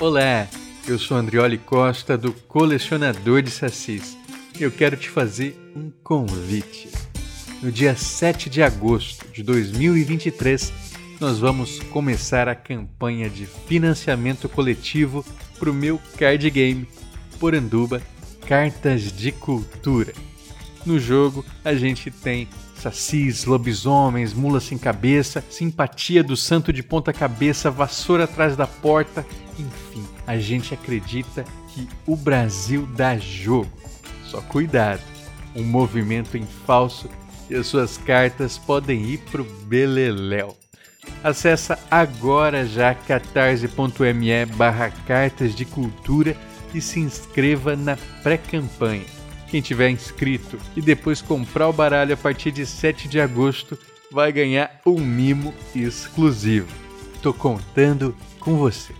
Olá, eu sou Andrioli Costa do Colecionador de Sacis. Eu quero te fazer um convite. No dia 7 de agosto de 2023, nós vamos começar a campanha de financiamento coletivo para o meu card game Poranduba Cartas de Cultura. No jogo, a gente tem sacis, lobisomens, mula sem cabeça, simpatia do santo de ponta cabeça, vassoura atrás da porta, enfim, a gente acredita que o Brasil dá jogo. Só cuidado, um movimento em falso e as suas cartas podem ir pro beleléu. Acesse agora já catarse.me barra cartas de cultura e se inscreva na pré-campanha. Quem tiver inscrito e depois comprar o baralho a partir de 7 de agosto vai ganhar um mimo exclusivo. Tô contando com você.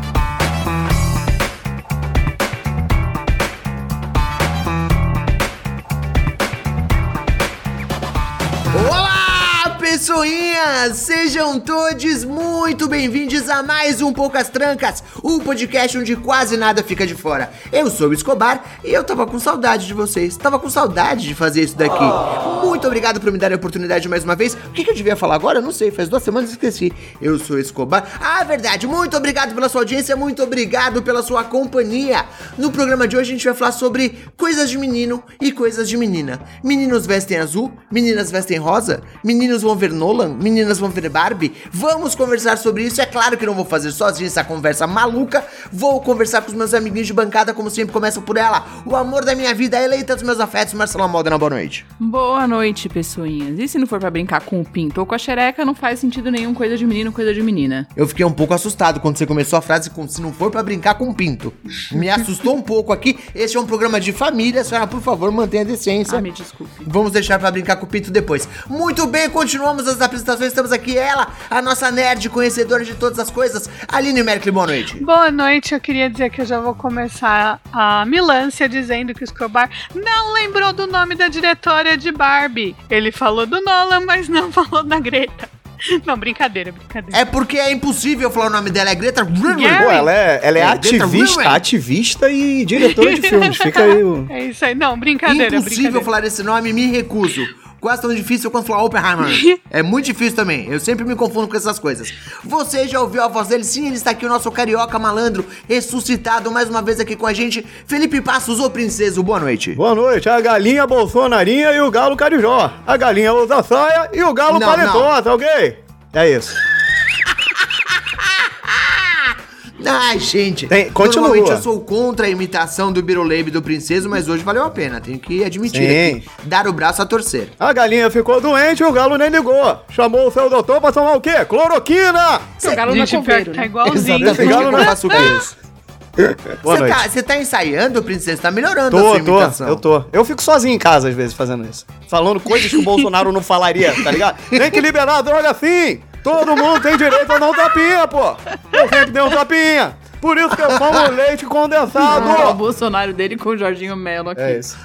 Pessoinhas! Sejam todos muito bem-vindos a mais um Poucas Trancas, o podcast onde quase nada fica de fora. Eu sou o Escobar e eu tava com saudade de vocês, tava com saudade de fazer isso daqui. Muito obrigado por me dar a oportunidade mais uma vez. O que, que eu devia falar agora? Eu não sei, faz duas semanas que esqueci. Eu sou o Escobar. Ah, verdade, muito obrigado pela sua audiência, muito obrigado pela sua companhia. No programa de hoje a gente vai falar sobre coisas de menino e coisas de menina. Meninos vestem azul, meninas vestem rosa, meninos vão ver Nolan, meninas vão ver Barbie. Vamos conversar sobre isso. É claro que não vou fazer sozinho essa conversa maluca. Vou conversar com os meus amiguinhos de bancada, como sempre, começo por ela. O amor da minha vida, a eleita dos meus afetos, Marcela Modena, boa noite. Boa noite, pessoinhas. E se não for pra brincar com o pinto ou com a xereca, não faz sentido nenhum coisa de menino, coisa de menina. Eu fiquei um pouco assustado quando você começou a frase com se não for pra brincar com pinto. Me assustou um pouco aqui. Este é um programa de família, senhora, por favor, mantenha a decência. Ah, me desculpe. Vamos deixar pra brincar com o pinto depois. Muito bem, continuamos as apresentações. Estamos aqui, ela, a nossa nerd conhecedora de todas as coisas, Aline Merkel, boa noite. Boa noite, eu queria dizer que eu já vou começar a milância dizendo que o Escobar não lembrou do nome da diretora de Barbie. Ele falou do Nolan, mas não falou da Greta. Não, brincadeira, brincadeira. É porque é impossível falar o nome dela, é Greta Gerwig. Pô, ela é, ela é É, ativista, ativista e diretora de filmes. Fica aí o... É isso aí, não, brincadeira, Impossível brincadeira. falar esse nome, me recuso. Quase tão difícil quanto falar Oppenheimer. é muito difícil também. Eu sempre me confundo com essas coisas. Você já ouviu a voz dele? Sim, ele está aqui, o nosso carioca malandro, ressuscitado mais uma vez aqui com a gente. Felipe Passos, ô princeso, boa noite. Boa noite, a galinha bolsonarinha e o galo carijó. A galinha usa saia e o galo Não, paletó, tá ok? É isso. Ai, gente. Tem- continua. Normalmente eu sou contra a imitação do Biruleibe do princeso, mas hoje valeu a pena. Tenho que admitir Sim. aqui. Dar o braço a torcer. A galinha ficou doente e o galo nem ligou. Chamou o seu doutor pra tomar o quê? Cloroquina! O galo não é Gente, coveiro, que tá né? igualzinho. Esse galo eu não é- faço o quê? Boa Você noite. tá, você tá ensaiando, princesa? Tá melhorando a Tô, sua tô, imitação. eu tô. Eu fico sozinho em casa às vezes fazendo isso. Falando coisas que o Bolsonaro não falaria, tá ligado? Tem que liberar a droga sim! Todo mundo tem direito a dar um tapinha, pô! Eu sempre dei um tapinha! Por isso que eu como leite condensado! Ah, o Bolsonaro dele com o Jorginho Melo aqui. É isso.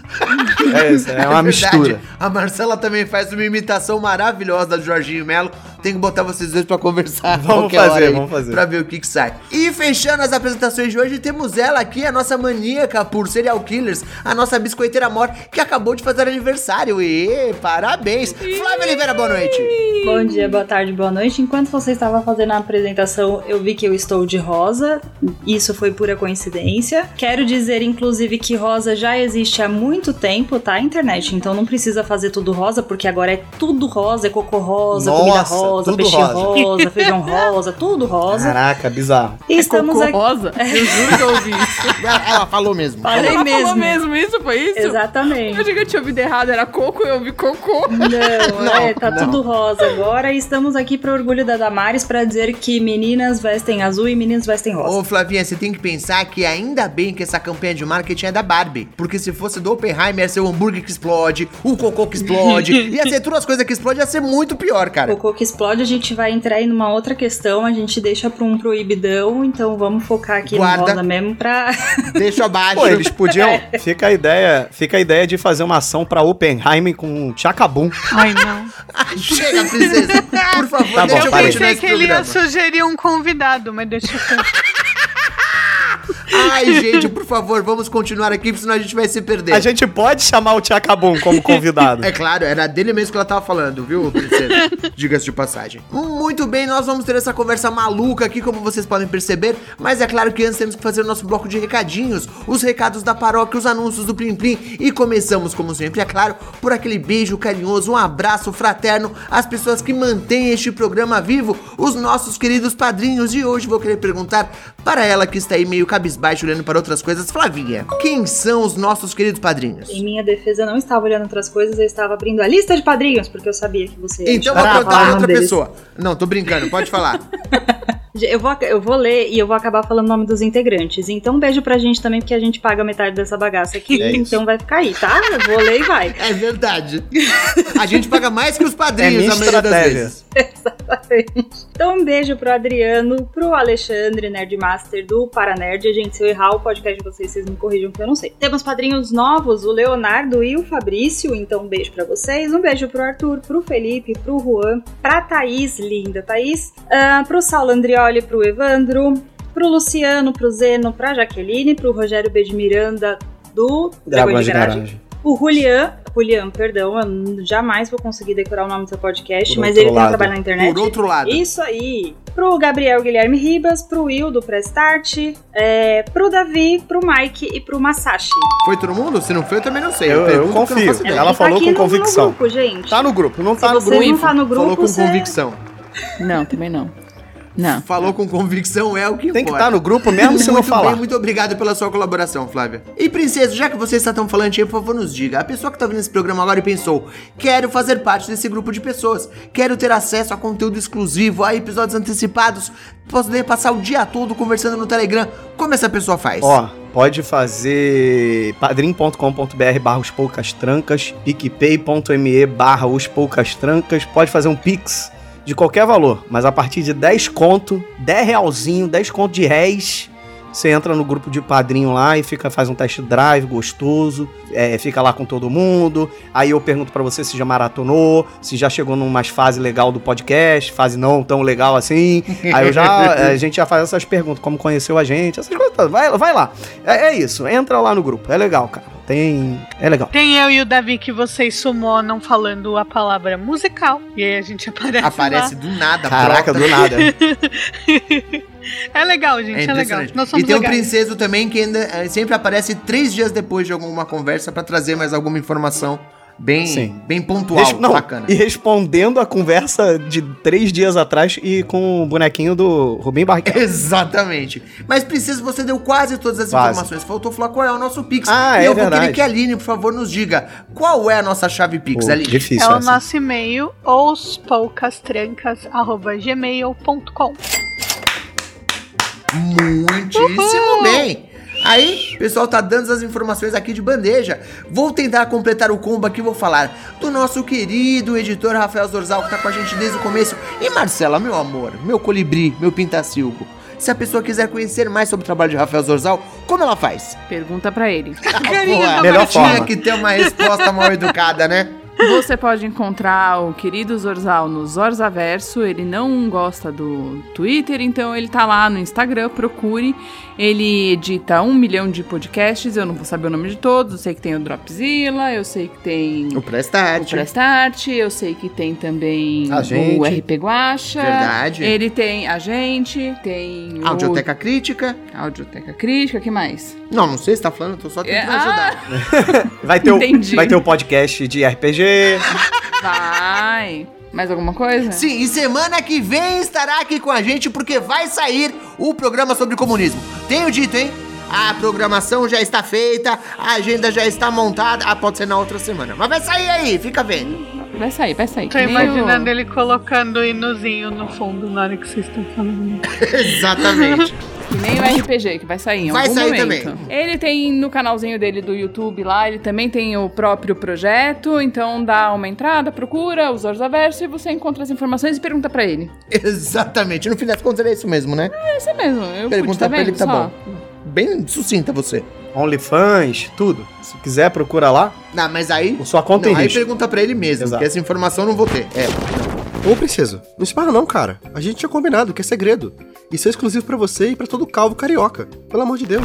É isso, é uma verdade. mistura. A Marcela também faz uma imitação maravilhosa do Jorginho Melo. Tem que botar vocês dois pra conversar. Vamos fazer, hora aí, vamos fazer. Pra ver o que que sai. E fechando as apresentações de hoje, temos ela aqui, a nossa maníaca por serial killers, a nossa biscoiteira Mor, que acabou de fazer aniversário. E parabéns. Flávia Oliveira, boa noite. Bom dia, boa tarde, boa noite. Enquanto você estava fazendo a apresentação, eu vi que eu estou de rosa. Isso foi pura coincidência. Quero dizer, inclusive, que rosa já existe há muito tempo, tá? Internet. Então não precisa fazer tudo rosa, porque agora é tudo rosa, é cocô rosa, comida Nossa, rosa. Rosa, Tudo peixe rosa. rosa. feijão rosa, tudo rosa. Caraca, bizarro. E estamos Cocô aqui. rosa? Eu juro que eu ouvi isso. Ela, falou mesmo. Falei Ela mesmo. falou mesmo isso? Foi isso? Eu Exatamente. achei que eu tinha ouvido errado, era coco, eu ouvi cocô. Não, é, tá tudo rosa agora. E estamos aqui pro orgulho da Damares pra dizer que meninas vestem azul e meninos vestem rosa. Ô, Flavinha, você tem que pensar que ainda bem que essa campanha de marketing é da Barbie. Porque se fosse do Oppenheimer, ia ser o hambúrguer que explode, o cocô que explode, ia ser todas as coisas que explodem, ia ser muito pior, cara. Cocô que explode, a gente vai entrar aí numa outra questão, a gente deixa pra um proibidão, então vamos focar aqui Guarda. no rosa mesmo pra. Deixa abaixo. Pô, eles podiam. Fica a ideia, fica a ideia de fazer uma ação pra Oppenheimer com Chacabum. Ai, não. Chega, princesa. Por favor, Tá bom, deixa eu parei. continuar Pensei que ele ia sugerir um convidado, mas deixa eu Ai, gente, por favor, vamos continuar aqui, senão a gente vai se perder. A gente pode chamar o Chacabum como convidado. É claro, era dele mesmo que ela tava falando, viu, princesa? Diga-se de passagem. Muito bem, nós vamos ter essa conversa maluca aqui, como vocês podem perceber, mas é claro que antes temos que fazer o nosso bloco de recadinhos, os recados da paróquia, os anúncios do Plim Plim, e começamos, como sempre, é claro, por aquele beijo carinhoso, um abraço fraterno às pessoas que mantêm este programa vivo, os nossos queridos padrinhos, e hoje vou querer perguntar para ela que está aí meio cabisbaixo olhando para outras coisas, Flavinha, quem são os nossos queridos padrinhos? Em minha defesa, eu não estava olhando outras coisas, eu estava abrindo a lista de padrinhos, porque eu sabia que você. ia Então vou o outra deles. pessoa. Não, tô brincando, pode falar. Eu vou, eu vou ler e eu vou acabar falando o nome dos integrantes. Então, um beijo pra gente também, porque a gente paga metade dessa bagaça aqui. É então vai ficar aí, tá? Eu vou ler e vai. É verdade. A gente paga mais que os É padrinhos minha a maioria das estratégia. vezes. Então, um beijo pro Adriano, pro Alexandre, Nerdmaster do Paranerd. Gente, se eu errar o podcast de vocês, vocês me corrijam que eu não sei. Temos padrinhos novos, o Leonardo e o Fabrício. Então, um beijo pra vocês. Um beijo pro Arthur, pro Felipe, pro Juan, pra Thaís, linda Thaís, ah, pro Saulo Andrioli, pro Evandro, pro Luciano, pro Zeno, pra Jaqueline, pro Rogério B. de Miranda do Dragões de Garagem. o Julian, Julian, perdão, eu jamais vou conseguir decorar o nome do seu podcast, Por mas ele tem um lado. trabalho na internet. Por outro lado. Isso aí. Pro Gabriel Guilherme Ribas, pro Will do Prestart, é, pro Davi, pro Mike e pro Masashi. Foi todo mundo? Se não foi, eu também não sei. Eu- eu porque confio. Ela Ele falou aqui com no- convicção. No grupo, gente. Tá no grupo, não Se tá no você grupo. não tá no grupo, Falou com você... convicção. Não, também não. Não. Falou com convicção é o que Tem que importa. estar no grupo mesmo se não muito falar. Bem, muito obrigado pela sua colaboração, Flávia. E princesa, já que você está tão falante aí, por favor, nos diga. A pessoa que tá vendo esse programa agora e pensou: quero fazer parte desse grupo de pessoas, quero ter acesso a conteúdo exclusivo, a episódios antecipados, poder passar o dia todo conversando no Telegram. Como essa pessoa faz? Ó, pode fazer padrim.com.br barra os poucas trancas, picpay.me barra os poucas trancas, pode fazer um pix de qualquer valor, mas a partir de 10 conto, 10 realzinho, 10 conto de réis, você entra no grupo de padrinho lá e fica, faz um test drive gostoso, é, fica lá com todo mundo. Aí eu pergunto pra você se já maratonou, se já chegou numa fase legal do podcast, fase não tão legal assim. Aí eu já, a gente já faz essas perguntas, como conheceu a gente, essas coisas. Vai, vai lá. É, é isso, entra lá no grupo. É legal, cara. Tem. É legal. Tem eu e o Davi que vocês sumonam falando a palavra musical. E aí a gente aparece. Aparece lá. do nada, Caraca, brota. do nada. É legal, gente. É É, legal. e tem um legais. princeso também que ainda eh, sempre aparece três dias depois de alguma conversa pra trazer mais alguma informação bem, Sim. bem pontual, Res- não, bacana. E respondendo a conversa de três dias atrás e com o bonequinho do Rubem Barrichello. Exatamente. Mas preciso, você deu quase todas as Quase. informações. Faltou falar qual é o nosso Pix. Ah, e é eu vou querer verdade. que a Aline, por favor, nos diga qual é a nossa chave Pix, Pô, Aline. difícil É o essa. nosso e-mail, ouspoucastrancas.gmail.com. Muitíssimo bem. Aí, o pessoal tá dando as informações aqui de bandeja. Vou tentar completar o combo aqui, vou falar do nosso querido editor Rafael Zorzal, que tá com a gente desde o começo. E Marcela, meu amor, meu colibri, meu pintacilgo. Se a pessoa quiser conhecer mais sobre o trabalho de Rafael Zorzal, como ela faz? Pergunta pra ele. da Melhor tinha forma. que ter uma resposta mal educada, né? Você pode encontrar o querido Zorzal no Zorzaverso. Ele não gosta do Twitter, então ele tá lá no Instagram. Procure. Ele edita um milhão de podcasts. Eu não vou saber o nome de todos. Eu sei que tem o Dropzilla, eu sei que tem O o Prestart. Prestart, eu sei que tem também A gente. o RP Guacha. Verdade. Ele tem a gente, tem o Audioteca Crítica. Audioteca Crítica, que mais? Não, não sei se tá falando, eu tô só tentando É, ajudar. Vai ter, o, vai ter o podcast de RPG. Vai. Mais alguma coisa? Sim, e semana que vem estará aqui com a gente porque vai sair o programa sobre comunismo. Tenho dito, hein? A programação já está feita, a agenda já está montada. Ah, pode ser na outra semana. Mas vai sair aí, fica vendo. Vai sair, vai sair. Tô imaginando o- ele colocando o hinozinho no fundo na hora que vocês estão falando. Exatamente. Que nem o RPG, que vai sair em Vai algum sair momento. também. Ele tem no canalzinho dele do YouTube lá, ele também tem o próprio projeto, então dá uma entrada, procura os Orzaverso e você encontra as informações e pergunta pra ele. Exatamente. No fim das contas é isso mesmo, né? É isso mesmo, eu Pergunta tá pra ele que tá só? bom. Bem sucinta você. OnlyFans, tudo. Se quiser, procura lá. Não, mas aí. Sua conta não, e aí risco. pergunta pra ele mesmo, Exato. porque essa informação eu não vou ter. É. Ô, princesa, não espara não, cara. A gente tinha combinado que é segredo. Isso é exclusivo pra você e pra todo calvo carioca. Pelo amor de Deus.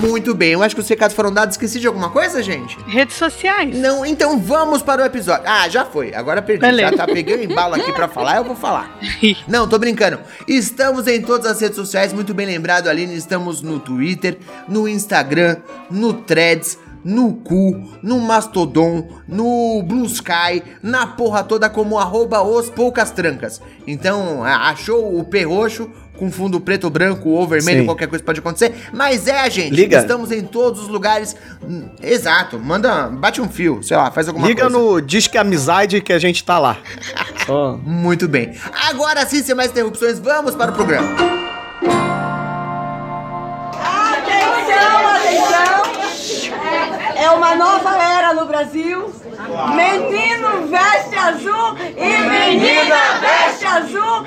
Muito bem, eu acho que os recados foram dados. Esqueci de alguma coisa, gente? Redes sociais. Não, então vamos para o episódio. Ah, já foi. Agora perdi. Beleza. Já tá pegando embalo aqui pra falar, eu vou falar. Não, tô brincando. Estamos em todas as redes sociais, muito bem lembrado, Aline. Estamos no Twitter, no Instagram, no Threads, no Cu, no Mastodon, no Blue Sky, na porra toda como arroba os poucas trancas. Então, achou o P roxo com fundo preto branco ou vermelho, Sim. qualquer coisa pode acontecer. Mas é gente. Liga. Estamos em todos os lugares. Exato. Manda, bate um fio, sei lá, faz alguma Liga coisa. no Disque Amizade que a gente tá lá. Só. Muito bem. Agora sim, sem mais interrupções, vamos para o programa. É uma nova era no Brasil. Menino veste azul e menina veste azul.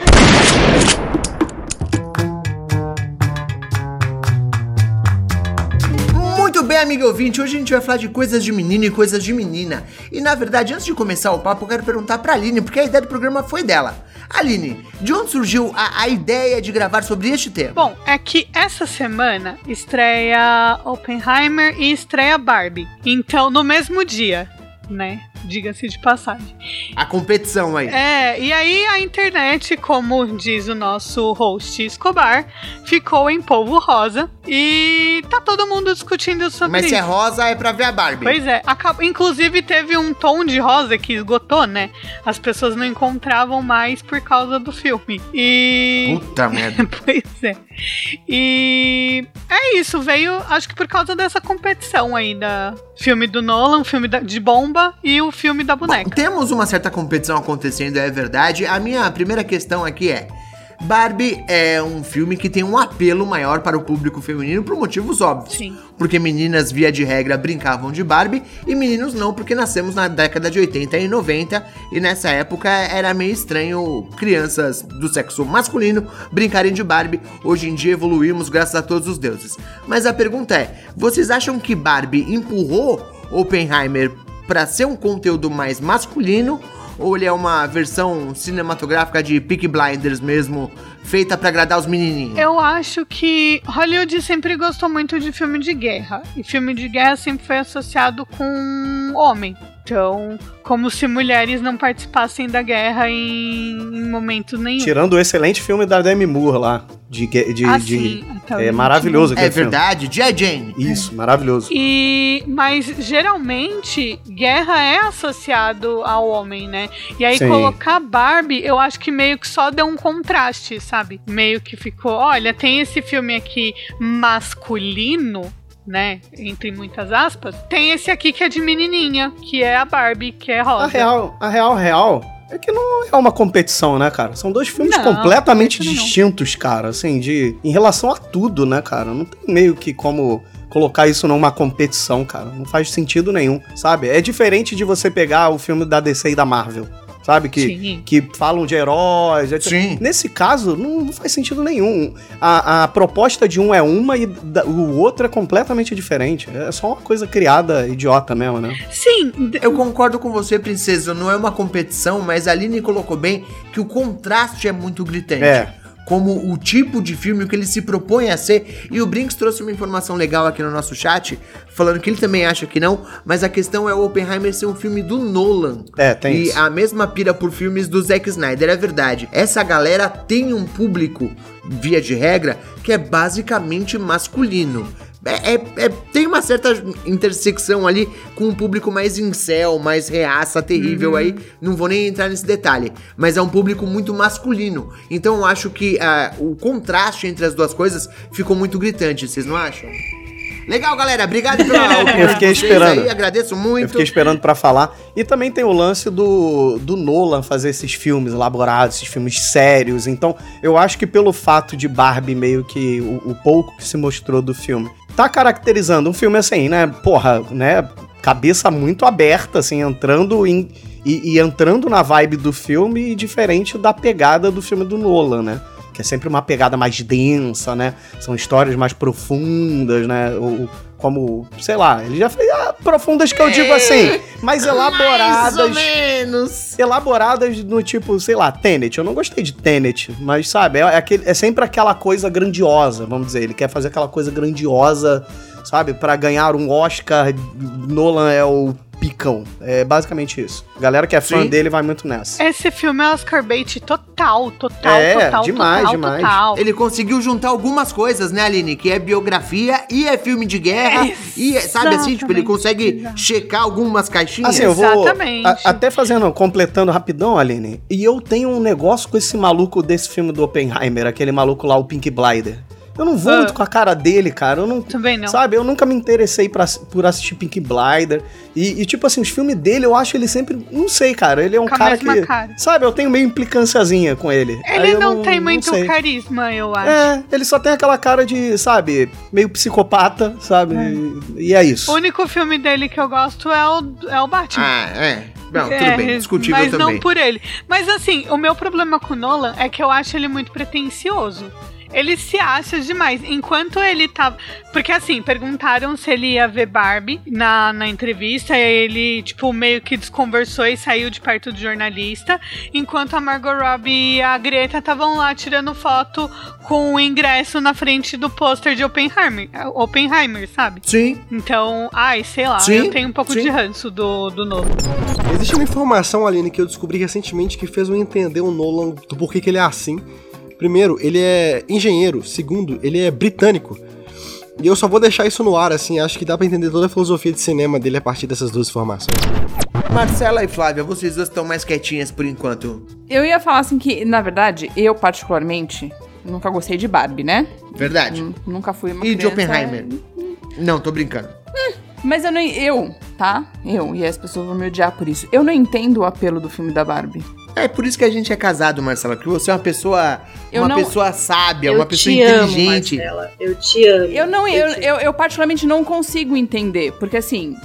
Muito bem, amigo ouvinte, hoje a gente vai falar de coisas de menino e coisas de menina. E na verdade, antes de começar o papo, eu quero perguntar pra Aline, porque a ideia do programa foi dela. Aline, de onde surgiu a, a ideia de gravar sobre este tema? Bom, é que essa semana estreia Oppenheimer e estreia Barbie. Então, no mesmo dia, né? Diga-se de passagem. A competição aí. É, e aí a internet, como diz o nosso host Escobar, ficou em polvo rosa e tá todo mundo discutindo sobre Mas isso. se é rosa, é pra ver a Barbie. Pois é, acab- inclusive teve um tom de rosa que esgotou, né? As pessoas não encontravam mais por causa do filme. E. Puta merda. pois é. E é isso, veio, acho que por causa dessa competição aí da filme do Nolan, filme de bomba e o filme da Bom, boneca. temos uma certa competição acontecendo, é verdade. A minha primeira questão aqui é: Barbie é um filme que tem um apelo maior para o público feminino por motivos óbvios. Sim. Porque meninas, via de regra, brincavam de Barbie e meninos não, porque nascemos na década de 80 e 90 e nessa época era meio estranho crianças do sexo masculino brincarem de Barbie. Hoje em dia evoluímos graças a todos os deuses. Mas a pergunta é: vocês acham que Barbie empurrou Oppenheimer para ser um conteúdo mais masculino? Ou ele é uma versão cinematográfica de Peak Blinders mesmo, feita pra agradar os menininhos? Eu acho que Hollywood sempre gostou muito de filme de guerra. E filme de guerra sempre foi associado com homem. Então, como se mulheres não participassem da guerra em, em momento nenhum. Tirando o excelente filme da Demi Moore lá. De, de, Ah, de- sim, até o é maravilhoso É verdade, J. Jane. Isso, maravilhoso. E mas geralmente guerra é associado ao homem, né? E aí Sim. colocar Barbie, eu acho que meio que só deu um contraste, sabe? Meio que ficou, olha, tem esse filme aqui masculino, né? Entre muitas aspas. Tem esse aqui que é de menininha, que é a Barbie, que é rosa. A real, a real, real é que não é uma competição, né, cara? São dois filmes Não, completamente não. distintos, cara. Assim, de em relação a tudo, né, cara? Não tem meio que como colocar isso numa competição, cara. Não faz sentido nenhum, sabe? É diferente de você pegar o filme da DC e da Marvel, sabe? Que, Sim. que falam de heróis. etc. Sim. Nesse caso, não, não faz sentido nenhum. A, a proposta de um é uma e da- o outro é completamente diferente. É só uma coisa criada idiota mesmo, né? Sim, Eu concordo com você, princesa. Não é uma competição, mas a Aline colocou bem que o contraste é muito gritante. É. Como o tipo de filme, que ele se propõe a ser. E o Brinks trouxe uma informação legal aqui no nosso chat, falando que ele também acha que não, mas a questão é o Oppenheimer ser um filme do Nolan. É, tem E isso. a mesma pira por filmes do Zack Snyder, é verdade. Essa galera tem um público, via de regra, que é basicamente masculino. É, é- é- tem uma certa intersecção ali com um público mais incel, mais reaça, terrível aí. Não vou nem entrar nesse detalhe. Mas é um público muito masculino. Então eu acho que ah, o contraste entre as duas coisas ficou muito gritante, vocês não acham? Legal, galera. Obrigado pela opinião Eu fiquei esperando. aí, agradeço muito. Eu fiquei esperando pra falar. E também tem o lance do, do Nolan fazer esses filmes elaborados, esses filmes sérios. Então, eu acho que pelo fato de Barbie meio que o, o pouco que se mostrou do filme, tá caracterizando um filme assim, né? Porra, né? Cabeça muito aberta, assim, entrando em. E, e entrando na vibe do filme, diferente da pegada do filme do Nolan, né? Que é sempre uma pegada mais densa, né? São histórias mais profundas, né? O, como, sei lá, ele já fez ah, profundas que eu digo assim, mais elaboradas. Mais ou menos. Elaboradas no tipo, sei lá, Tenet. Eu não gostei de Tenet, mas sabe, é, é aquele- é sempre aquela coisa grandiosa, vamos dizer. Ele quer fazer aquela coisa grandiosa, sabe, Pra ganhar um Oscar. Nolan é o picão. É basicamente isso. Galera que é fã Sim. dele vai muito nessa. Esse filme é Oscar bait total, total, É, total, demais, total, demais. total. Ele conseguiu juntar algumas coisas, né, Aline? Que é biografia e é filme de guerra. E é- sabe assim, tipo, ele Exatamente. consegue checar algumas caixinhas. Assim, eu vou. Exatamente. a- até fazendo, completando rapidão, Aline. E eu tenho um negócio com esse maluco desse filme do Oppenheimer, aquele maluco lá, o Pink Blider. Eu não vou Ah. muito com a cara dele, cara. Eu não. Também não. Sabe, eu nunca me interessei pra, por assistir Pink Blider. E, e, tipo assim, os filmes dele, eu acho ele sempre. Não sei, cara. Ele é um Com a cara mesma que. cara. Sabe, eu tenho meio implicânciazinha com ele. Ele eu não, tem muito sei. carisma, eu acho. É, ele só tem aquela cara de, sabe, meio psicopata, sabe? E, e é isso. O único filme dele que eu gosto é o, é o Batman. Ah, é. Não, tudo É, bem. Discutível mas também. não por ele. Mas assim, o meu problema com o Nolan é que eu acho ele muito pretencioso. Ele se acha demais. Enquanto ele tava. Porque assim, perguntaram se ele ia ver Barbie na, na entrevista. E ele, tipo, meio que desconversou e saiu de perto do jornalista. Enquanto a Margot Robbie e a Greta estavam lá tirando foto com o ingresso na frente do pôster de Oppenheimer, Oppenheimer, sabe? Sim. Então, ai, sei lá, Sim, eu tenho um pouco sim. de ranço do, do Nolan. Existe uma informação, Aline, que eu descobri recentemente que fez eu entender o Nolan do porquê que ele é assim. Primeiro, ele é engenheiro. Segundo, ele é britânico. E eu só vou deixar isso no ar, assim, acho que dá pra entender toda a filosofia de cinema dele a partir dessas duas informações. Marcela e Flávia, vocês duas estão mais quietinhas por enquanto. Eu ia falar assim que, na verdade, eu particularmente nunca gostei de Barbie, né? Verdade. Nun- Nunca fui uma E de criança- Oppenheimer? Não, tô brincando. Mas eu não. Eu, tá? Eu, e as pessoas vão me odiar por isso. Eu não entendo o apelo do filme da Barbie. É por isso que a gente é casado, Marcela, porque você é uma pessoa. Eu uma não- pessoa sábia, eu uma pessoa te amo, inteligente. Marcela. Eu te amo. Eu não, eu, te eu, eu particularmente não consigo entender, porque assim,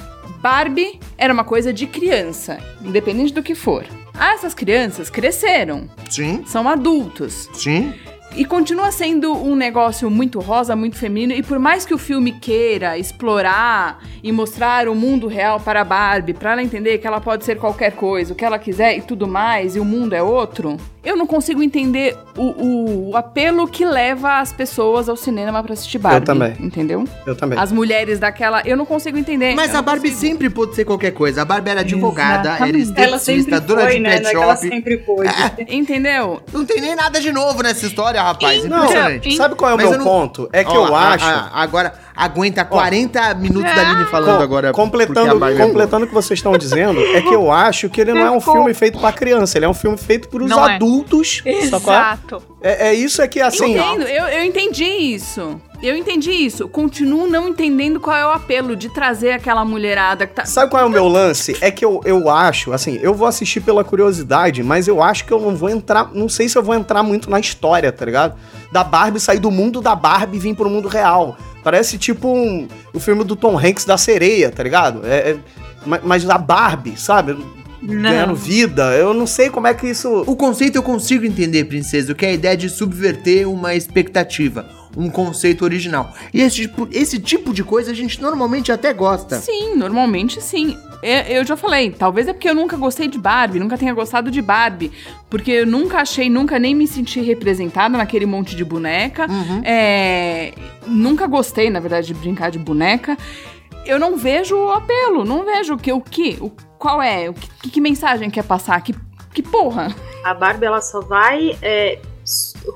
Barbie era uma coisa de criança, independente do que for. Ah, essas crianças cresceram, Sim, são adultos. sim. E continua sendo um negócio muito rosa, muito feminino. E por mais que o filme queira explorar e mostrar o mundo real para a Barbie, para ela entender que ela pode ser qualquer coisa, o que ela quiser e tudo mais, e o mundo é outro, eu não consigo entender o, o- o apelo que leva as pessoas ao cinema para assistir Barbie. também. Entendeu? Eu também. As mulheres daquela. Eu não consigo entender. Mas eu a Barbie consigo. sempre pôde ser qualquer coisa. A Barbie era advogada, era Exatamente. Ela esteticista, sempre dona foi, de né? pet Não é que ela shop. sempre pôde. Entendeu? Não tem nem nada de novo nessa história, rapaz. Não, Impressionante. sabe qual é o Mas meu eu não- ponto? É que Ó, eu a- acho. a- agora, aguenta 40 minutos da Aline falando Com- agora. completando, a é completando o que vocês estão dizendo, é que eu acho que ele não é um Ficou. filme feito pra criança, ele é um filme feito pros Não é. Adultos. sacou? Exato. É, é isso é que assim. Entendo, eu, eu entendi isso. Eu entendi isso. Continuo não entendendo qual é o apelo de trazer aquela mulherada que tá. Sabe qual é o meu lance? É que eu, eu acho, assim, eu vou assistir pela curiosidade, mas eu acho que eu não vou entrar. Não sei se eu vou entrar muito na história, tá ligado? Da Barbie sair do mundo da Barbie e vir pro mundo real. Parece tipo um, o filme do Tom Hanks da sereia, tá ligado? É, é- ma- mas da Barbie, sabe? Ganhando vida. Eu não sei como é que isso. O conceito eu consigo entender, princesa, que é a ideia de subverter uma expectativa, um conceito original. E esse tipo, esse tipo de coisa a gente normalmente até gosta. Sim, normalmente sim. Eu, eu já falei, talvez é porque eu nunca gostei de Barbie, nunca tenha gostado de Barbie. Porque eu nunca achei, nunca nem me senti representada naquele monte de boneca. É, nunca gostei, na verdade, de brincar de boneca. Eu não vejo o apelo, não vejo o que, o que, o, qual é, o que, que mensagem quer passar, que, que porra. A Barbie ela só vai é,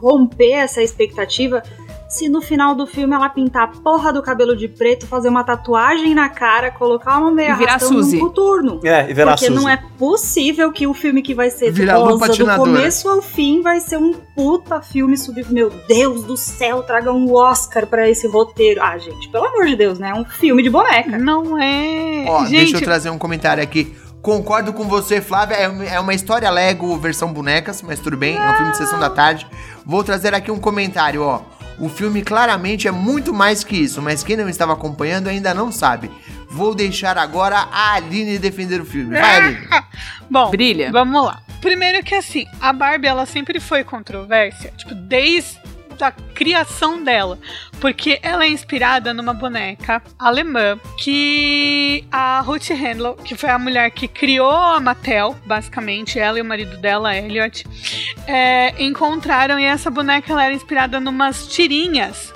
romper essa expectativa se no final do filme ela pintar a porra do cabelo de preto, fazer uma tatuagem na cara, colocar uma meia E virar arrastão Suzy. num coturno. É, e virar Porque Suzy. não é possível que o filme que vai ser rosa do começo ao fim vai ser um puta filme sub... Meu Deus do céu, traga um Oscar pra esse roteiro. Ah, gente, pelo amor de Deus, né? É um filme de boneca. Não é. Ó, deixa Gente, eu trazer um comentário aqui. Concordo com você, Flávia. É uma- É uma história Lego versão bonecas, mas tudo bem. É um filme de sessão da tarde. Vou trazer aqui um comentário, ó. O filme claramente é muito mais que isso, mas quem não estava acompanhando ainda não sabe. Vou deixar agora a Aline defender o filme. Vai, Aline. Bom, Brilha. vamos lá. Primeiro que assim, a Barbie ela sempre foi controvérsia, tipo, desde a criação dela, porque ela é inspirada numa boneca alemã que a Ruth Handler, que foi a mulher que criou a Mattel, basicamente, ela e o marido dela, Elliot, é, encontraram e essa boneca ela era inspirada numas tirinhas.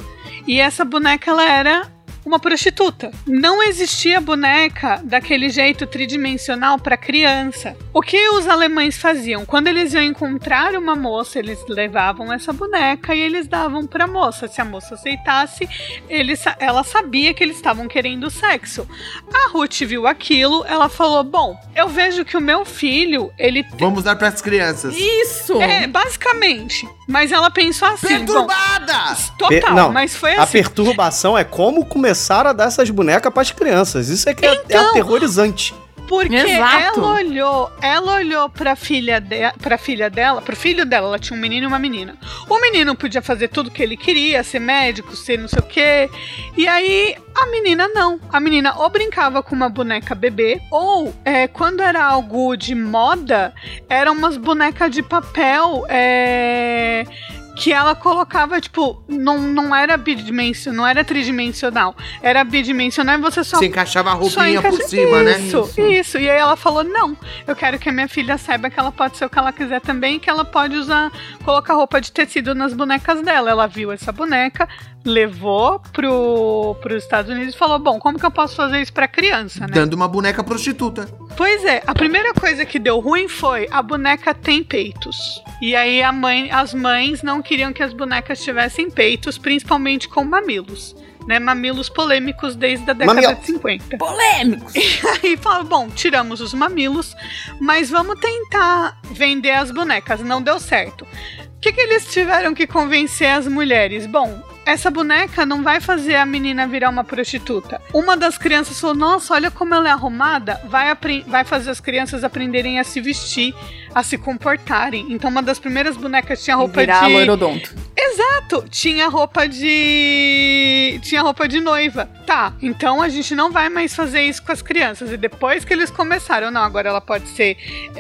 E essa boneca ela era uma prostituta. Não existia boneca daquele jeito tridimensional para criança. O que os alemães faziam? Quando eles iam encontrar uma moça, eles levavam essa boneca e eles davam para a moça. Se a moça aceitasse, ele, ela sabia que eles estavam querendo sexo. A Ruth viu aquilo, ela falou: "Bom, eu vejo que o meu filho, ele Vamos dar pras crianças. Isso! é, basicamente. Mas ela pensou assim, bom, Perturbada! total, Pe- não, mas foi A assim. perturbação é como começar a dar essas bonecas pras crianças. Isso é que é- é, Então, aterrorizante. Porque Exato. ela olhou, ela olhou pra filha, de, pra filha dela, pro filho dela, ela tinha um menino e uma menina. O menino podia fazer tudo que ele queria, ser médico, ser não sei o quê. E aí a menina não. A menina ou brincava com uma boneca bebê, ou é, quando era algo de moda, eram umas bonecas de papel. É, que ela colocava, tipo, não, não era bidimensional, não era tridimensional, era bidimensional e você só Você encaixava a roupinha por encaixa- cima, né? Isso, isso. E aí ela falou: não, eu quero que a minha filha saiba que ela pode ser o que ela quiser também, que ela pode usar, colocar roupa de tecido nas bonecas dela. Ela viu essa boneca, levou pro, pros Estados Unidos e falou: bom, como que eu posso fazer isso pra criança, né? Dando uma boneca prostituta. Pois é, a primeira coisa que deu ruim foi a boneca tem peitos. E aí a mãe, as mães não queriam que as bonecas tivessem peitos, principalmente com mamilos. Né, mamilos polêmicos desde a década Mamilo. de 50. Polêmicos! Aí fala, bom, tiramos os mamilos, mas vamos tentar vender as bonecas. Não deu certo. O que, que eles tiveram que convencer as mulheres? Bom, essa boneca não vai fazer a menina virar uma prostituta. Uma das crianças falou: Nossa, olha como ela é arrumada. Vai, vai fazer as crianças aprenderem a se vestir, a se comportarem. Então, uma das primeiras bonecas tinha roupa Virar de. loirodonto. Exato! Tinha roupa de. Tinha roupa de noiva. Tá, então a gente não vai mais fazer isso com as crianças. E depois que eles começaram, não, agora ela pode ser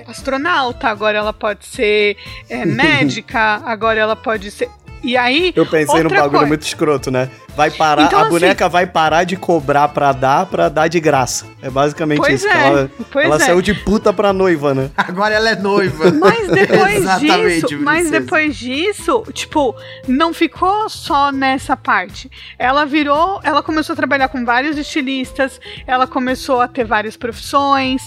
astronauta, agora ela pode ser é, médica, agora ela pode ser. E aí. Eu pensei num bagulho coisa. muito escroto, né? Vai parar, Então, a assim- boneca vai parar de cobrar pra dar, pra dar de graça. É basicamente Pois isso. que é, ela pois ela é. saiu de puta pra noiva, né? Agora ela é noiva. Mas depois Exatamente, disso, mas princesa. depois disso, tipo, não ficou só nessa parte. Ela virou, ela começou a trabalhar com vários estilistas, ela começou a ter várias profissões.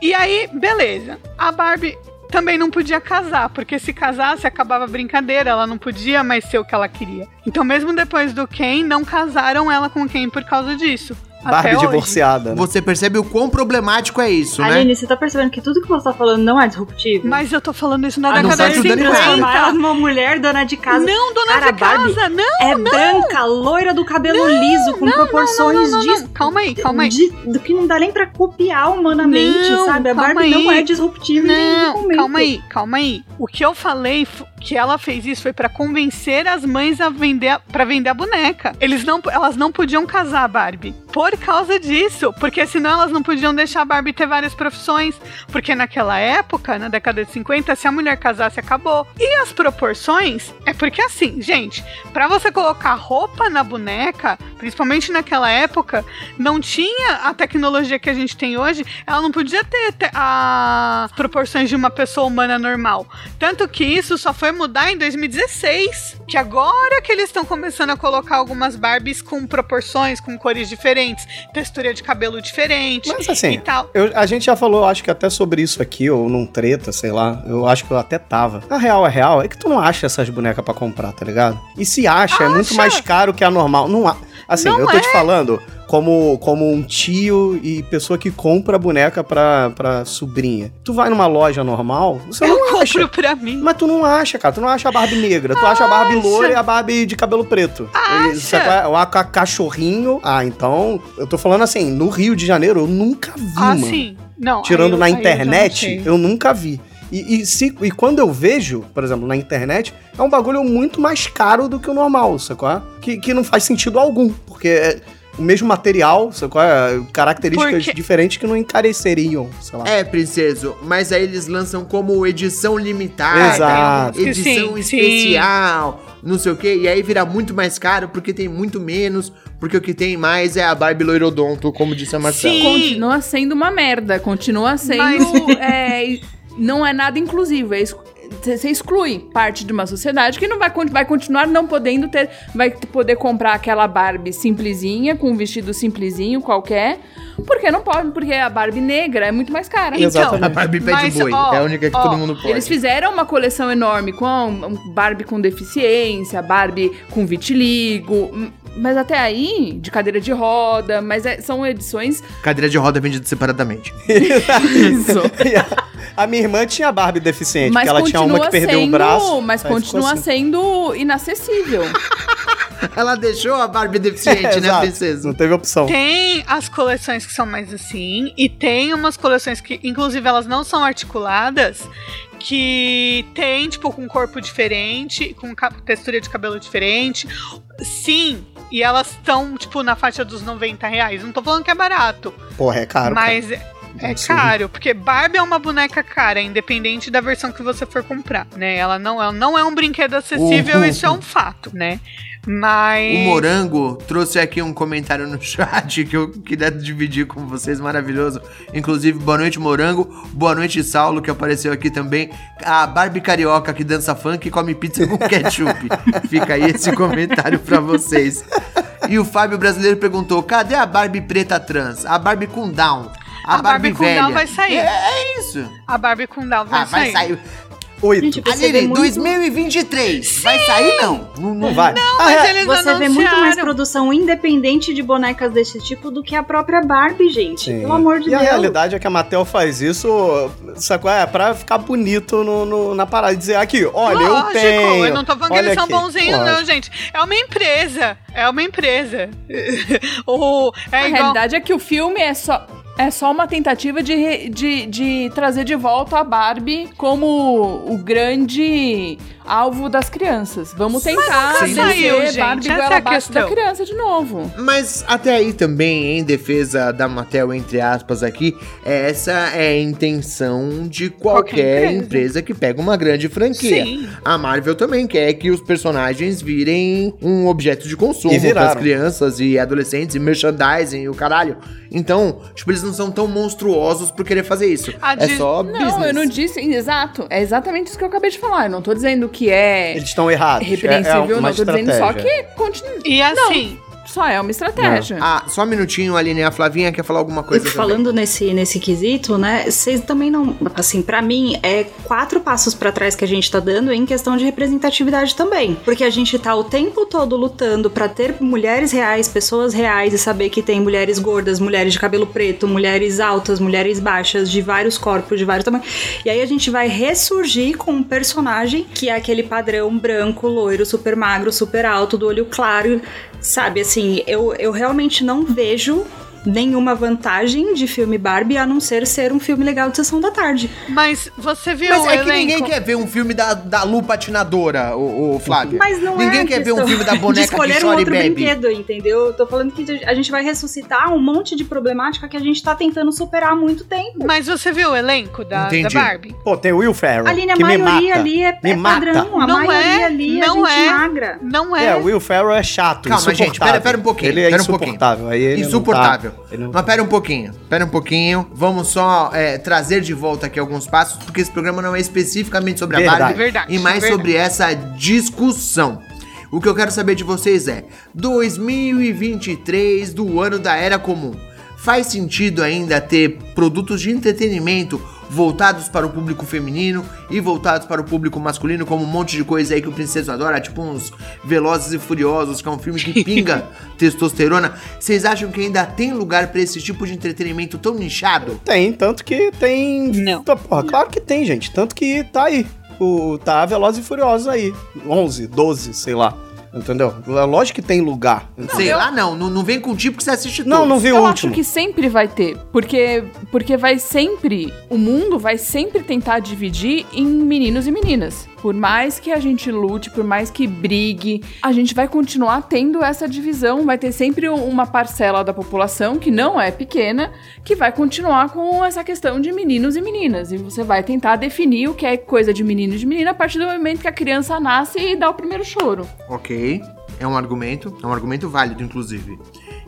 E aí, beleza. A Barbie também não podia casar, porque se casasse acabava a brincadeira, ela não podia mais ser o que ela queria. Então, mesmo depois do Ken, não casaram ela com Ken por causa disso. Barbie hoje. divorciada. Né? Você percebe o quão problemático é isso, né? Aline, você tá percebendo que tudo que você tá falando não é disruptivo? Mas eu tô falando isso na a não década de tá ajudando em nada. 50. transformar ela numa mulher dona de casa. Não, dona Cara, de Barbie casa, não. é branca, loira do cabelo liso, com proporções não, não, não, de, não. Calma aí, calma aí. de- do que não dá nem pra copiar humanamente, Não, sabe? A Barbie não aí. é disruptiva em nenhum Não, momento. calma aí, calma aí. O que eu falei que ela fez isso foi pra convencer as mães a vender para vender a boneca. Eles não, elas não podiam casar a Barbie por causa disso, porque senão elas não podiam deixar a Barbie ter várias profissões, porque naquela época, na década de 50, se a mulher casasse acabou. E as proporções é porque assim, gente, pra você colocar roupa na boneca, principalmente naquela época, não tinha a tecnologia que a gente tem hoje, ela não podia ter te- as proporções de uma pessoa humana normal. Tanto que isso só foi foi mudar em 2016. Que agora que eles estão começando a colocar algumas Barbies com proporções, com cores diferentes, textura de cabelo diferente Mas assim, e tal. eu- a gente já falou, acho que até sobre isso aqui, ou num treta, sei lá. Eu acho que eu até tava. A real é real, é que tu não acha essas bonecas pra comprar, tá ligado? E se acha, é muito Acha? mais caro que a normal. Não há. Assim, Não eu tô é. te falando como, como um tio e pessoa que compra boneca pra, pra sobrinha. Tu vai numa loja normal, você Eu não acha. compro pra mim. Mas tu não acha, cara. Tu não acha a Barbie negra. Tu acha a Barbie Acha. loira e a Barbie de cabelo preto. Acha. E? O ca- cachorrinho. Ah, então. Eu tô falando assim, no Rio de Janeiro eu nunca vi, Ah, mano. sim. Não. Tirando eu- na eu internet, sei. eu, nunca vi. E, e, se, e quando eu vejo, por exemplo, na internet, é um bagulho muito mais caro do que o normal, sacou? é? Que, que não faz sentido algum, porque é o mesmo material, sacou? É? Características Porque- diferentes que não encareceriam, sei lá. É, princeso, mas aí eles lançam como edição limitada, Exato. edição Sim, especial, não sei o que, e aí vira muito mais caro porque tem muito menos, porque o que tem mais é a Barbie loirodonto, como disse a Marcela. Sim. Continua sendo uma merda. Continua sendo. Mas- é, não é nada inclusivo. É você exclui parte de uma sociedade que não vai, vai continuar não podendo ter. Vai poder comprar aquela Barbie simplesinha, com um vestido simplesinho qualquer. Porque não pode, porque a Barbie negra é muito mais cara. Então, Exatamente. A Barbie pé de boi, ó, é a única que ó, todo mundo pode. Eles fizeram uma coleção enorme com um Barbie com deficiência, Barbie com vitiligo, m- mas até aí, de cadeira de roda, mas é- são edições. Cadeira de roda vendida separadamente. Isso. A minha irmã tinha Barbie deficiente, Mas porque ela tinha uma que perdeu sendo, o braço. mas continua assim. sendo inacessível. Ela deixou a Barbie deficiente, né, Exato. princesa? Não teve opção. Tem as coleções que são mais assim, e tem umas coleções que, inclusive, elas não são articuladas, que tem, tipo, com corpo diferente, com textura de cabelo diferente. Sim, e elas estão, tipo, na faixa dos 90 reais. Não tô falando que é barato, Porra, é caro. mas é, é caro, porque Barbie é uma boneca cara, independente da versão que você for comprar, né? Ela não, ela não é um brinquedo acessível, Uhum. isso é um fato, né? Mas. O Morango trouxe aqui um comentário no chat que eu queria dividir com vocês, maravilhoso. Inclusive, boa noite, Morango. Boa noite, Saulo, que apareceu aqui também. A Barbie Carioca que dança funk e come pizza com ketchup. Fica aí esse comentário pra vocês. E o Fábio Brasileiro perguntou: cadê a Barbie preta trans? A Barbie com down. A, A Barbie com down vai sair. É, é isso. A Barbie com down vai Ah, vai sair. sair. Oito. Gente, Aline, muito... 2023. Vai sair, não? Não, não vai. Não, Ah, mas é- eles Você vê muito mais anunciaram. produção independente de bonecas desse tipo do que a própria Barbie, gente. Sim. Pelo amor de e Deus. a realidade é que a Mattel faz isso, sacou? É pra ficar bonito no, no- na parada. Dizer aqui, olha, eu Lógico, tenho. eu não tô falando que eles são aqui. bonzinhos, não, Lógico. gente. É uma empresa. É uma empresa. o, é A igual. realidade é que o filme é só. É só uma tentativa de, de, de trazer de volta a Barbie como o grande alvo das crianças. Vamos tentar nunca saiu, gente, Barbie essa goela é a abaixo da criança de novo. Mas até aí também, em defesa da Mattel, entre aspas, aqui, essa é a intenção de qualquer, Qualquer empresa. empresa. que pega uma grande franquia. Sim. A Marvel também quer que os personagens virem um objeto de consumo para as crianças e adolescentes, e merchandising e o caralho. Então, tipo, eles não são tão monstruosos por querer fazer isso. A é só Não, business. eu não disse. Exato. É exatamente isso que eu acabei de falar. Eu não tô dizendo que é Eles estão errados. repreensível, é, é uma não. Tô dizendo só estratégia. que continua. E assim, Só é uma estratégia. Ah, só um minutinho, Aline. A Flavinha quer falar alguma coisa também. Falando nesse, nesse quesito, né? Vocês também não. Assim, pra mim, é quatro passos pra trás que a gente tá dando em questão de representatividade também. Porque a gente tá o tempo todo lutando pra ter mulheres reais, pessoas reais, e saber que tem mulheres gordas, mulheres de cabelo preto, mulheres altas, mulheres baixas, de vários corpos, de vários tamanhos. E aí a gente vai ressurgir com um personagem que é aquele padrão branco, loiro, super magro, super alto, do olho claro. Sabe, assim, eu, eu realmente não vejo nenhuma vantagem de filme Barbie a não ser ser um filme legal de sessão da tarde. mas você viu Mas o é que elenco? ninguém quer ver um filme da, da Lu patinadora, o, Flávio. Mas não ninguém é quer ver um filme da de boneca que escolher um chora e outro brinquedo, entendeu? Eu tô falando que a gente vai ressuscitar um monte de problemática que a gente tá tentando superar há muito tempo. Mas você viu o elenco da, da Entendi. Barbie? Pô, tem o Will Ferrell. Aline, a que me maioria mata. ali é, é mata. padrão, a Não maioria é, ali é não gente é. magra. Não É, é. o Will Ferrell é chato, Calma, gente, insuportável. pera- pera um pouquinho, Ele é pera um pouquinho. insuportável. Aí ele não Insuportável. Não- Mas pera um pouquinho, pera um pouquinho. Vamos só é, trazer de volta aqui alguns passos, porque esse programa não é especificamente sobre a Verdade. Barbie Verdade, e mais verdade. sobre essa discussão. O que eu quero saber de vocês é: 2023 do ano da era comum. Faz sentido ainda ter produtos de entretenimento voltados para o público feminino e voltados para o público masculino, como um monte de coisa aí que o Princesa adora, tipo uns Velozes e Furiosos, que é um filme que pinga testosterona. Vocês acham que ainda tem lugar para esse tipo de entretenimento tão nichado? Tem, tanto que tem. Não. Tá, Porra, claro que tem, gente. Tanto que tá aí. O, tá Velozes e Furiosos aí. 11, 12, sei lá. Entendeu? É Lógico que tem lugar. entendeu? Sei lá, não, não. Não vem com o tipo que você assiste Não, todos. não vi o Eu último. acho que sempre vai ter, porque porque vai sempre, o mundo vai sempre tentar dividir em meninos e meninas. Por mais que a gente lute, por mais que brigue, a gente vai continuar tendo essa divisão, vai ter sempre um- uma parcela da população que não é pequena, que vai continuar com essa questão de meninos e meninas, e você vai tentar definir o que é coisa de menino e de menina a partir do momento que a criança nasce e dá o primeiro choro. Ok, é um argumento, é um argumento válido, inclusive.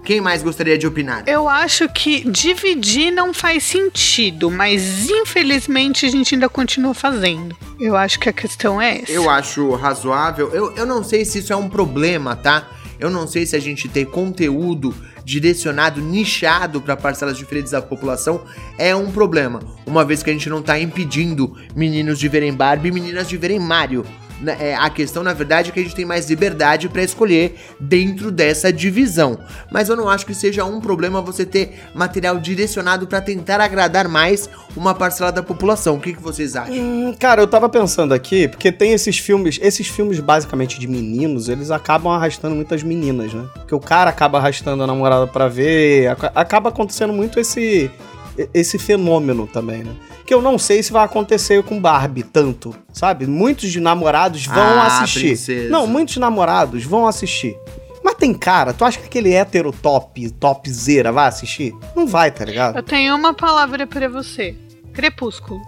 Quem mais gostaria de opinar? Eu acho que dividir não faz sentido, mas infelizmente a gente ainda continua fazendo. Eu acho que a questão é essa. Eu acho razoável. Eu, eu não sei se isso é um problema, tá? Eu não sei se a gente ter conteúdo direcionado, nichado para parcelas diferentes da população é um problema. Uma vez que a gente não tá impedindo meninos de verem Barbie e meninas de verem Mario. Né, é, a questão, na verdade, é que a gente tem mais liberdade para escolher dentro dessa divisão. Mas eu não acho que seja um problema você ter material direcionado para tentar agradar mais uma parcela da população. O que, que vocês acham? Hum, cara, eu tava pensando aqui, porque tem esses filmes, esses filmes basicamente de meninos, eles acabam arrastando muitas meninas, né? Porque o cara acaba arrastando a namorada pra ver, aca- acaba acontecendo muito esse esse fenômeno também, né? Que eu não sei se vai acontecer com Barbie tanto, sabe? Muitos de namorados vão Ah, assistir. princesa. Não, muitos namorados vão assistir. Mas tem cara, tu acha que aquele hétero top, topzera vai assistir? Não vai, tá ligado? Eu tenho uma palavra pra você. Crepúsculo.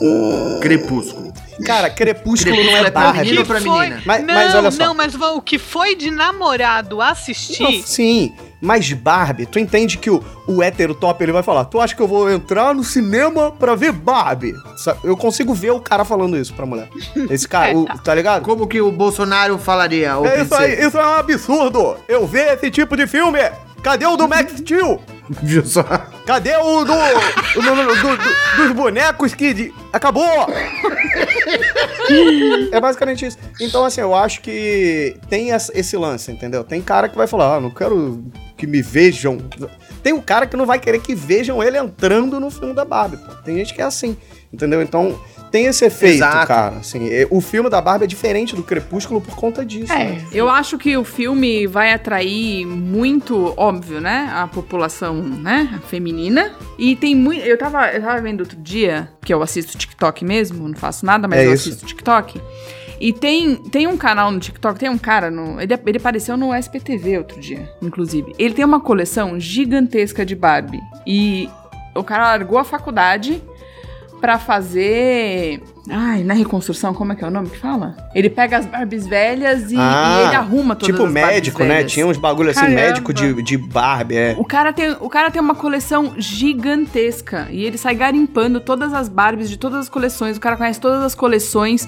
Crepúsculo. Cara, Crepúsculo não Crepúsculo é é pra Barbie. menino ou pra foi... menina? Mas- não, mas olha só. não, mas o que foi de namorado assistir... Não, sim, mas Barbie, tu entende que o, o hétero top ele vai falar: Tu acha que eu vou entrar no cinema pra ver Barbie? Eu consigo ver o cara falando isso pra mulher. Esse cara, É, o- tá. tá ligado? Como que o Bolsonaro falaria? É isso aí, isso é um absurdo! Eu ver esse tipo de filme! Cadê o do Max Steel? Viu só? Cadê o do, o do- do- do- dos bonecos que de- acabou? é basicamente isso. Então, assim, eu acho que tem esse lance, entendeu? Tem cara que vai falar, ah, não quero que me vejam. Tem o cara que não vai querer que vejam ele entrando no filme da Barbie, pô. Tem gente que é assim, entendeu? Então, tem esse efeito, Exato. cara. Assim, o filme da Barbie é diferente do Crepúsculo por conta disso. É. né? Eu acho que o filme vai atrair muito, óbvio, né? A população, né? Feminina. E tem muito. Eu tava, eu tava vendo outro dia, que eu assisto TikTok mesmo, não faço nada, mas É eu isso. assisto TikTok. E tem, tem um canal no TikTok, tem um cara no. Ele, ele apareceu no SPTV outro dia, inclusive. Ele tem uma coleção gigantesca de Barbie. E o cara largou a faculdade pra fazer. Ai, na reconstrução, como é que é o nome que fala? Ele pega as Barbies velhas e, Ah, e ele arruma todas Tipo as médico, né? velhas. Tinha uns bagulho assim, Caramba. médico de, de Barbie, é. O cara, tem, o cara tem uma coleção gigantesca e ele sai garimpando todas as Barbies de todas as coleções. O cara conhece todas as coleções,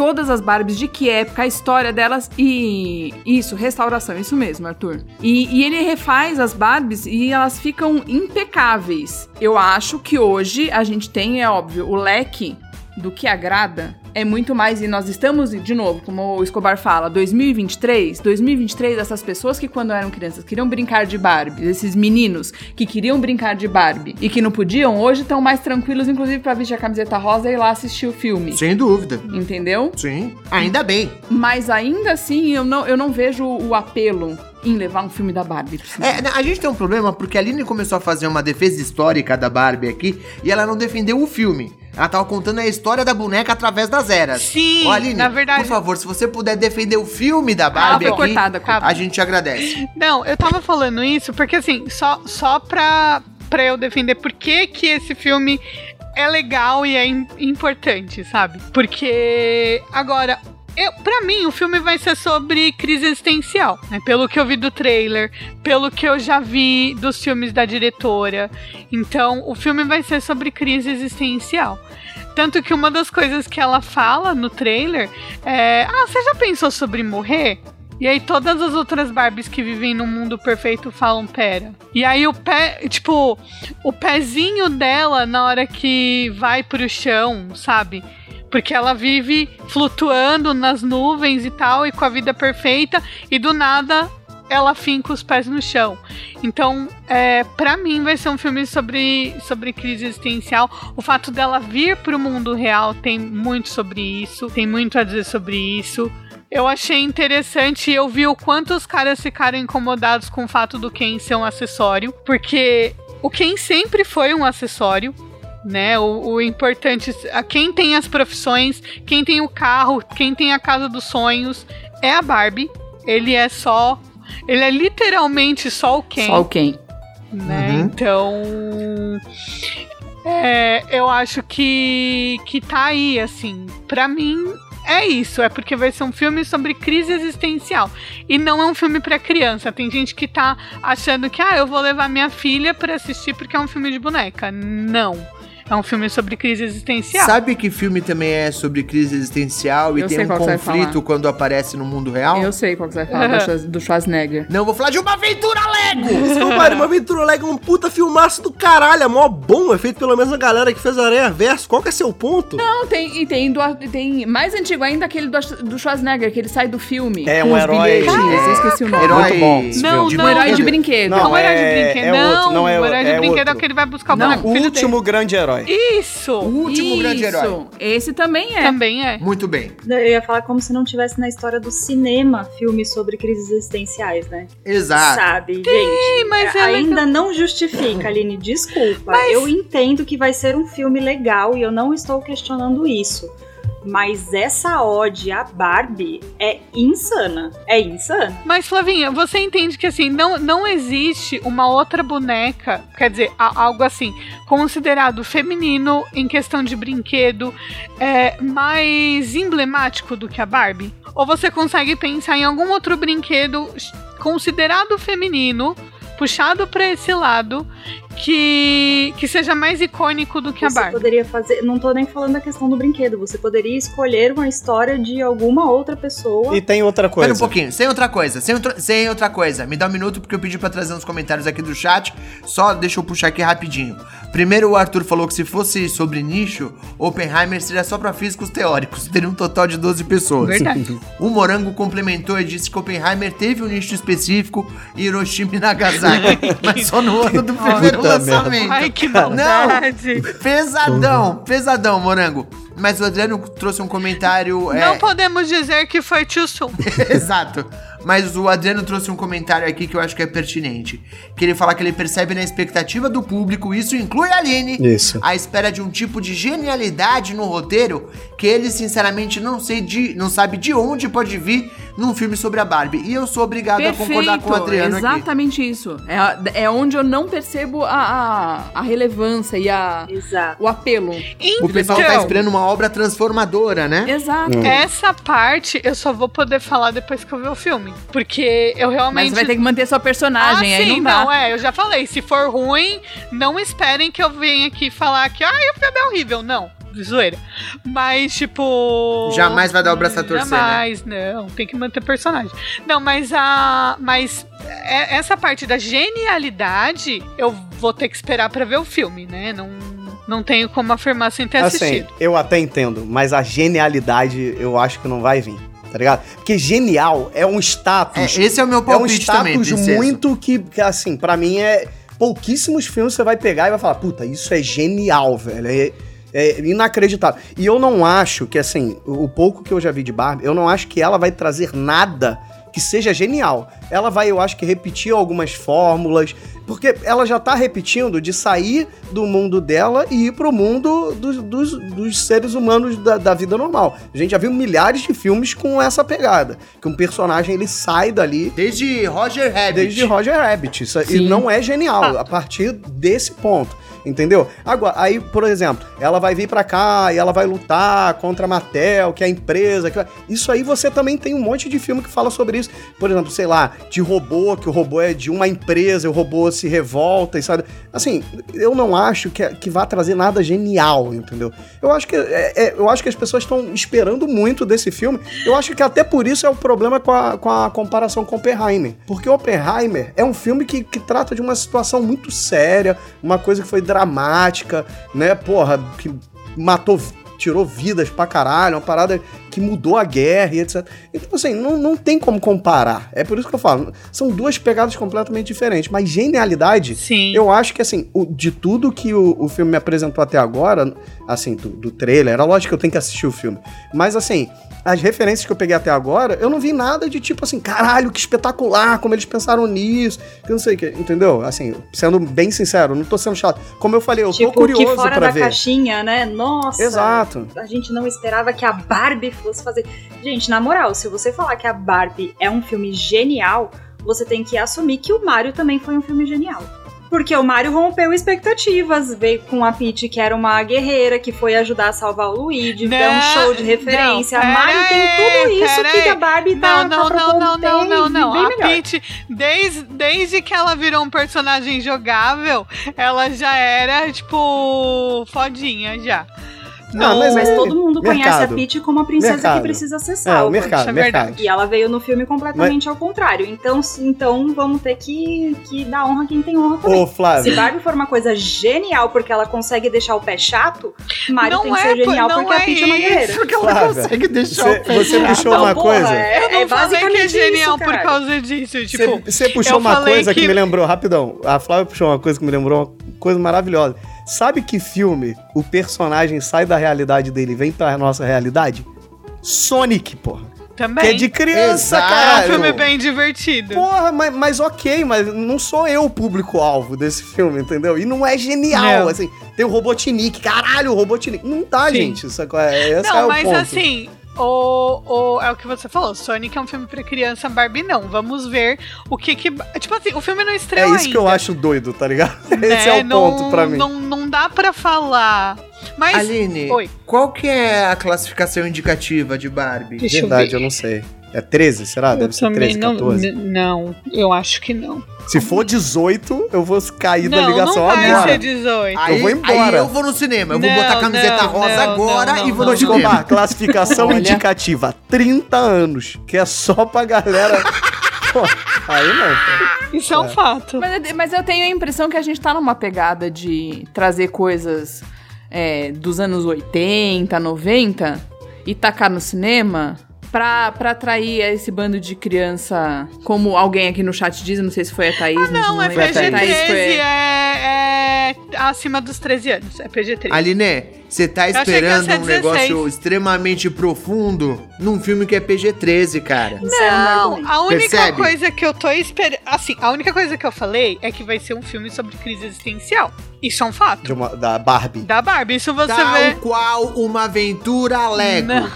todas as Barbies, de que época, a história delas e. Isso, restauração, isso mesmo, Arthur. E, e ele refaz as Barbies e elas ficam impecáveis. Eu acho que hoje a gente tem, é óbvio, o leque do que agrada é muito mais, e nós estamos, de novo, como o Escobar fala, 2023, 2023, essas pessoas que quando eram crianças queriam brincar de Barbie, esses meninos que queriam brincar de Barbie e que não podiam, hoje estão mais tranquilos, inclusive pra vestir a camiseta rosa e ir lá assistir o filme. Sem dúvida. Entendeu? Sim. Ainda bem. Mas ainda assim, eu não, eu não vejo o apelo em levar um filme da Barbie. É, né, a gente tem um problema porque a Aline começou a fazer uma defesa histórica da Barbie aqui e ela não defendeu o filme. Ela tava contando a história da boneca através das eras. Sim, Ô, Aline, na verdade- por favor, se você puder defender o filme da Barbie foi aqui, cortada, a gente agradece. Não, eu tava falando isso porque, assim, só, só pra, pra eu defender por que, que esse filme é legal e é im- importante, sabe? Porque, agora, eu, pra mim, o filme vai ser sobre crise existencial, né? Pelo que eu vi do trailer, pelo que eu já vi dos filmes da diretora. Então, o filme vai ser sobre crise existencial. Tanto que uma das coisas que ela fala no trailer é: Ah, você já pensou sobre morrer? E aí todas as outras Barbies que vivem no mundo perfeito falam pera. E aí o pé, tipo, o pezinho dela na hora que vai pro chão, sabe? Porque ela vive flutuando nas nuvens e tal, e com a vida perfeita, e do nada ela finca os pés no chão. Então, é, para mim, vai ser um filme sobre, sobre crise existencial. O fato dela vir pro mundo real tem muito sobre isso, tem muito a dizer sobre isso. Eu achei interessante eu vi o quanto os caras ficaram incomodados com o fato do Ken ser um acessório, porque o Ken sempre foi um acessório né? O, o, importante, a quem tem as profissões, quem tem o carro, quem tem a casa dos sonhos é a Barbie. Ele é só, ele é literalmente só o Ken. Só o Ken. Né? Uhum. Então, é, eu acho que que tá aí assim. Para mim é isso, é porque vai ser um filme sobre crise existencial. E não é um filme para criança. Tem gente que tá achando que, ah, eu vou levar minha filha para assistir porque é um filme de boneca. Não. É um filme sobre crise existencial. Sabe que filme também é sobre crise existencial e Eu tem um conflito quando aparece no mundo real? Eu sei qual que você vai falar do do Schwarzenegger. Não, vou falar de uma aventura Lego! Desculpa, uma aventura Lego é um puta filmaço do caralho, é mó bom, é feito pela mesma galera que fez Aranha Verso. Qual que é seu ponto? Não, tem, e tem, do, tem mais antigo ainda aquele do, do Schwarzenegger, que ele sai do filme. É, um herói- eu esqueci o nome. Herói Muito bom. de Não, de não. Um herói de brinquedo. brinquedo. Não, Não, o herói de é- brinquedo. é não, outro, não é o herói de é brinquedo é outro. o que ele vai buscar o Não, boneco O último grande herói. Dele. Isso! O último grande herói. Isso. Esse também é. Também é. Muito bem. Eu ia falar como se não tivesse na história do cinema filmes sobre crises existenciais, né? Exato. Sabe, gente? mas é ainda não justifica, Aline, desculpa. Mas- Eu entendo que vai ser um filme legal e eu não estou questionando isso. Mas essa ode à Barbie é insana. É insana. Mas, Flavinha, você entende que assim, não, não existe uma outra boneca, quer dizer, algo assim, considerado feminino em questão de brinquedo, é, mais emblemático do que a Barbie? Ou você consegue pensar em algum outro brinquedo considerado feminino, puxado pra esse lado, que, que seja mais icônico do que a Você Barbie? poderia fazer. Não tô nem falando da questão do brinquedo. Você poderia escolher uma história de alguma outra pessoa. E tem outra Espera coisa. um pouquinho, sem outra coisa, sem outra, sem outra coisa. Me dá um minuto porque eu pedi pra trazer uns comentários aqui do chat. Só deixa eu puxar aqui rapidinho. Primeiro o Arthur falou que se fosse sobre nicho, Oppenheimer seria só pra físicos teóricos. Teria um total de 12 pessoas. Verdade. O Morango complementou e disse que Oppenheimer teve um nicho específico Hiroshima e Nagasaki, mas só no ano do primeiro Lançamento. Ai, que maldade. Pesadão, pesadão, Morango. Mas o Adriano trouxe um comentário. é, Não podemos dizer que foi too soon. Exato. Mas o Adriano trouxe um comentário aqui que eu acho que é pertinente. Que ele fala que ele percebe na expectativa do público, isso inclui a Aline, Isso. a espera de um tipo de genialidade no roteiro que ele sinceramente não sei de, não sabe de onde pode vir num filme sobre a Barbie. E eu sou obrigado a concordar com o Adriano aqui. exatamente isso. É, é onde eu não percebo a, a, a relevância e a, Exato. o apelo. O pessoal tá Então, esperando uma obra transformadora, né? Exato. Essa parte eu só vou poder falar depois que eu ver o filme. Porque eu realmente. Mas vai ter que manter sua personagem, ah, aí sim, não dá. é, eu já falei. Se for ruim, não esperem que eu venha aqui falar que ai, o filme é horrível. Não, zoeira. Mas, tipo. Jamais vai dar o braço a torcer, né? Jamais, não. Tem que manter personagem. Não, mas a. Mas é- essa parte da genialidade, eu vou ter que esperar pra ver o filme, né? Não, não tenho como afirmar sem ter Assim, assistido. eu até entendo, mas a genialidade eu acho que não vai vir, tá ligado? Porque genial é um É, status. esse é o meu É um palpite também, status princesa. muito que, assim, pra mim é. Pouquíssimos filmes você vai pegar e vai falar, puta, isso é genial, velho. É, é inacreditável. E eu não acho que, assim, o, o pouco que eu já vi de Barbie, eu não acho que ela vai trazer nada que seja genial. Ela vai, eu acho que, repetir algumas fórmulas. Porque ela já tá repetindo de sair do mundo dela e ir pro mundo dos, dos, dos seres humanos da, da vida normal. A gente já viu milhares de filmes com essa pegada. Que um personagem ele sai dali Desde Roger Rabbit. desde Roger Rabbit. Isso, e não é genial a partir desse ponto. Entendeu? Agora, aí, por exemplo, ela vai vir pra cá e ela vai lutar contra a Mattel, que é a empresa. Que... Isso aí você também tem um monte de filme que fala sobre isso. Por exemplo, sei lá, de robô, que o robô é de uma empresa, o robô se revolta e sabe. Assim, eu não acho que, que vá trazer nada genial, entendeu? Eu acho que, é- é- eu acho que as pessoas estão esperando muito desse filme. Eu acho que até por isso é o problema com a, com a comparação com Oppenheimer. Porque Oppenheimer é um filme que, que trata de uma situação muito séria, uma coisa que foi dramática, né? Porra, que matou, tirou vidas pra caralho, uma parada que mudou a guerra e etc. Então, assim, não, não tem como comparar. É por isso que eu falo. São duas pegadas completamente diferentes. Mas genialidade, Sim. eu acho que, assim, o- de tudo que o, o filme me apresentou até agora, assim, do, do trailer, era lógico que eu tenho que assistir o filme. Mas, assim, as referências que eu peguei até agora, eu não vi nada de tipo assim, caralho, que espetacular, como eles pensaram nisso, que não sei o que, entendeu? Assim, sendo bem sincero, não tô sendo chato. Como eu falei, eu tipo, tô curioso que fora pra da ver. caixinha, né? Nossa. Exato. A gente não esperava que a Barbie fazer. Gente, na moral, se você falar que a Barbie é um filme genial, você tem que assumir que o Mario também foi um filme genial. Porque o Mario rompeu expectativas, veio com a Peach, que era uma guerreira, que foi ajudar a salvar o Luigi, Não, deu um show de referência. não, Mario tem tudo isso que a Barbie tá Não, não, tá não, não, não, não, não. bem A melhor. Peach, desde, desde que ela virou um personagem jogável, ela já era, tipo, fodinha já. Ah, mas Mas é- todo mundo conhece a mercado. Peach como a princesa Mercado. que precisa ser É, salva. o mercado, isso é mercado. verdade. E ela veio no filme completamente ao contrário. Então, então vamos ter que, que dar honra a quem tem honra também. Ô, Se Barbie for uma coisa genial porque ela consegue deixar o pé chato, Mario Não tem que é, ser genial não porque a é Peach é uma isso. guerreira. Porque ela Flávia, consegue deixar você, o pé você chato. puxou Não, uma porra, coisa. É, Eu não é falei que é genial isso, por causa disso. Tipo, Você, você puxou eu uma falei coisa que... que- me lembrou, rapidão. A Flávia puxou uma coisa que me lembrou uma coisa maravilhosa. Sabe que filme o personagem sai da realidade dele e vem pra nossa realidade? Sonic, porra. também. Que é de criança, Exato. É um filme bem divertido. Porra, mas, mas ok, mas não sou eu o público-alvo desse filme, entendeu? E não é genial, Não. assim. Tem o Robotnik, caralho, o Robotnik. Não dá, Sim. gente. Isso é, esse é Não, o mas ponto. assim, o, o, é o que você falou. Sonic é um filme pra criança, Barbie não. Vamos ver o que que. Tipo assim, o filme não É estreou isso que eu ainda, acho doido, tá ligado? né? Esse é o não, ponto pra mim. Não, não dá pra falar. Mas. Aline, Oi. qual que é a classificação indicativa de Barbie? Deixa eu Verdade, ver. eu não sei. É 13, será? Deve ser 13, 14. não. Não, eu acho que não. Se for 18, eu vou cair da não, não ligação vai agora. ser 18. Aí, Eu vou embora. aí eu vou no cinema. Eu vou Não, botar a camiseta não, rosa não, agora não, e vou não, no não. cinema. Escobar, classificação Olha. indicativa, 30 anos, que é só pra galera... Pô, aí não, pô. Isso é um fato. Mas, mas eu tenho a impressão que a gente tá numa pegada de trazer coisas é, dos anos 80, 90 e tacar no cinema pra, pra atrair esse bando de criança, como alguém aqui no chat diz, não sei se foi a Thaís, mas Não, é a Thaís PG-13, foi- é, é acima dos 13 anos. É PG-13. Aline, você tá esperando um 16. negócio extremamente profundo num filme que é PG-13, cara. É Não, a única Percebe? coisa que eu tô esperando. Assim, a única coisa que eu falei é que vai ser um filme sobre crise existencial. Isso é um fato. De uma- da Barbie. Da Barbie. Isso você Tal vê. qual uma aventura Lego, Não.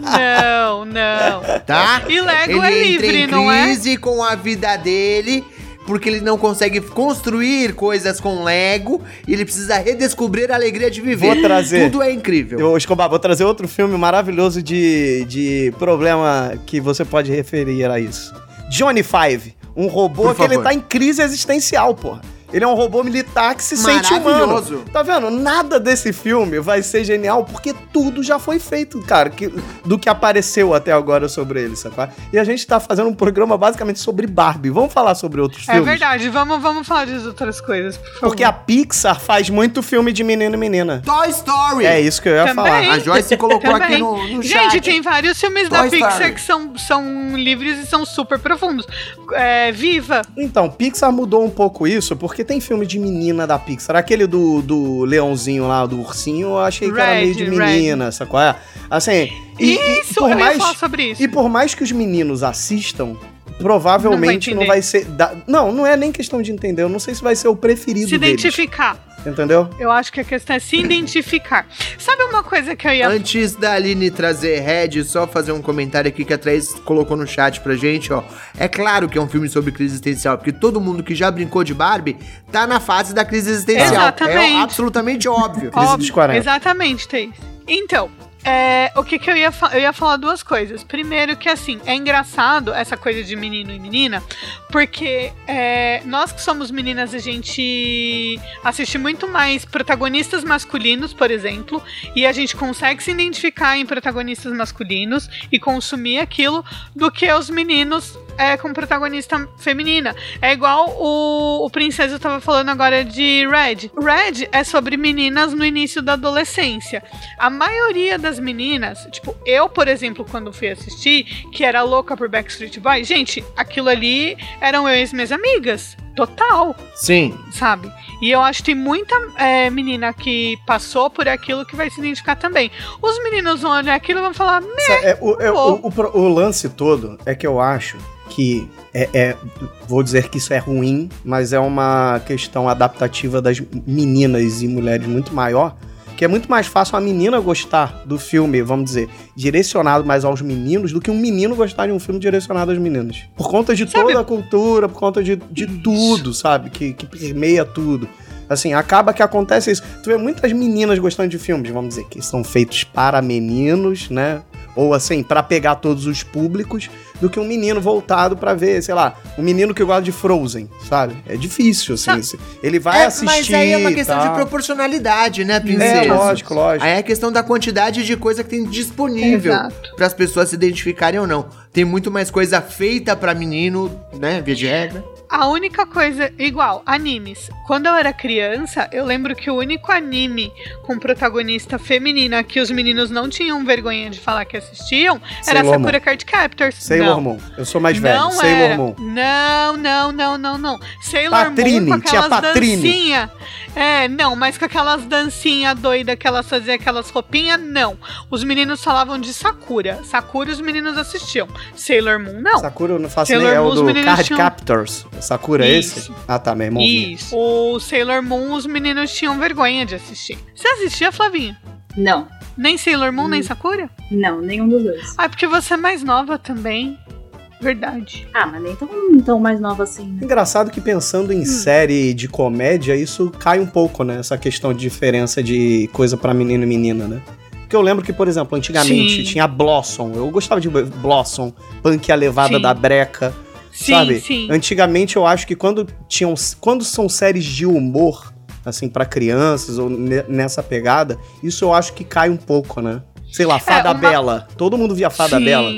não, não. tá? E Lego ele é entra livre, em não é? crise com a vida dele, porque ele não consegue construir coisas com Lego e ele precisa redescobrir a alegria de viver. Vou trazer. Tudo é incrível. Eu, Escobar, vou trazer outro filme maravilhoso de, de problema que você pode referir a isso. Johnny Five, um robô Por que ele favor. tá em crise existencial, porra. Ele é um robô militar que se sente humano. Tá vendo? Nada desse filme vai ser genial porque tudo já foi feito, cara, que- do que apareceu até agora sobre ele, sacou? E a gente tá fazendo um programa basicamente sobre Barbie. Vamos falar sobre outros É filmes? verdade, vamos, vamos falar de outras coisas, por favor. Porque a Pixar faz muito filme de menino e menina. Toy Story. É isso que eu ia Também. falar. A Joyce colocou aqui no, no Gente, chat. tem vários filmes Toy da Pixar Story. que são, são livres e são super profundos. É, Viva! Então, Pixar mudou um pouco isso, porque tem filme de menina da Pixar. Aquele do, do leãozinho lá, do ursinho, eu achei que era Red, meio de menina, sacou? É? Assim, e, e Isso, por eu ia mais, sobre isso. E por mais que os meninos assistam, provavelmente Não não vai vai, ser. da- Não, não é nem questão de entender. Eu não sei se vai ser o preferido Se deles. identificar. Entendeu? Eu acho que a questão é se identificar. Sabe uma coisa que eu ia Antes da Aline trazer Red, só fazer um comentário aqui que a Thaís colocou no chat pra gente, ó. É claro que é um filme sobre crise existencial, porque todo mundo que já brincou de Barbie tá na fase da crise existencial. Exatamente. É absolutamente óbvio. Crise Óbvio, dos 40. Exatamente, Thaís. Então, é, o que que eu ia falar? Eu ia falar duas coisas. Primeiro que, assim, é engraçado essa coisa de menino e menina, porque é, nós que somos meninas, a gente assiste muito mais protagonistas masculinos, por exemplo, e a gente consegue se identificar em protagonistas masculinos e consumir aquilo do que os meninos é, com protagonista feminina. É igual o, o Princesa tava falando agora de Red. Red é sobre meninas no início da adolescência. A maioria das meninas, tipo, eu, por exemplo, quando fui assistir, que era louca por Backstreet Boys, gente, aquilo ali eram eu e as minhas amigas. Total, Sim. sabe? E eu acho que tem muita é, menina que passou por aquilo que vai se identificar também. Os meninos vão olhar aquilo e vão falar, "Meh, Sa- é, o, é, o, o o lance todo é que eu acho que é, é- vou dizer que isso é ruim, mas é uma questão adaptativa das meninas e mulheres muito maior, que é muito mais fácil a menina gostar do filme, vamos dizer, direcionado mais aos meninos, do que um menino gostar de um filme direcionado aos meninos. Por conta de Sabe- toda a cultura, por conta de, de tudo, sabe? Que, que permeia tudo. Assim, acaba que acontece isso. Tu vê muitas meninas gostando de filmes, vamos dizer, que são feitos para meninos, né? Ou assim, pra pegar todos os públicos, do que um menino voltado pra ver, sei lá, um menino que gosta de Frozen, sabe? É difícil, assim. esse- Ele vai É, assistir. mas aí é uma questão tá? de proporcionalidade, né, princesa? É, lógico, lógico. Aí é a questão da quantidade de coisa que tem disponível para as pessoas se identificarem ou não. Tem muito mais coisa feita pra menino, né, via de regra. A única coisa, igual, animes. Quando eu era criança, eu lembro que o único anime com protagonista feminina que os meninos não tinham vergonha de falar que assistiam era Sailor Sakura Card Captors. Sailor. Moon. Eu sou mais velho. Não Sailor era. Moon. Não, não, não, não, não. Sailor Patrine, Moon com tinha aquelas Patrine. dancinhas. É, não, mas com aquelas dancinhas doidas que elas faziam, aquelas roupinhas, não. Os meninos falavam de Sakura. Sakura os meninos assistiam. Sailor Moon, não. Sakura eu não faço Sailor nem. É o Moon, os do meninos Card tinham- Captors. Sakura é esse? Ah, tá, meu irmão. Isso. O Sailor Moon, os meninos tinham vergonha de assistir. Você assistia, Flavinha? Não, Nem Sailor Moon, Hum. nem Sakura? não, nenhum dos dois. Ah, é porque você é mais nova também. Verdade. Ah, mas nem tão, tão mais nova assim, né? Engraçado que pensando Hum. em série de comédia, isso cai um pouco, né? Essa questão de diferença de coisa pra menino e menina, né? Porque eu lembro que, por exemplo, antigamente Sim. tinha Blossom. Eu gostava de Blossom, Punk a Levada Sim. da Breca, Sim, sabe? sim. Antigamente eu acho que quando tinham quando são séries de humor, assim, pra crianças ou ne- nessa pegada, isso eu acho que cai um pouco, né? Sei lá, Fada É, uma- Bela. Todo mundo via Fada Sim. Bela,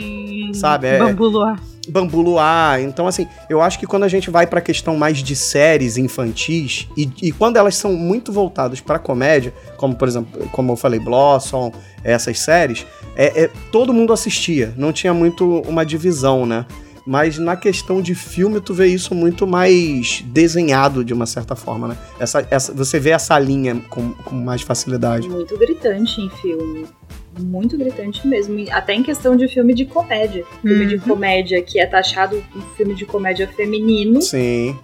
sabe? É- Bambu Luar. Bambu Luar. Então, assim, eu acho que quando a gente vai pra questão mais de séries infantis, e, e quando elas são muito voltadas pra comédia, como, por exemplo, como eu falei, Blossom, essas séries, é, é- todo mundo assistia. Não tinha muito uma divisão, né? Mas na questão de filme, tu vê isso muito mais desenhado de uma certa forma, né? Essa, essa, você vê essa linha com, com mais facilidade. Muito gritante em filme. Muito gritante mesmo. Até em questão de filme de comédia. Filme de Uhum. comédia que é taxado um filme de comédia feminino. Sim.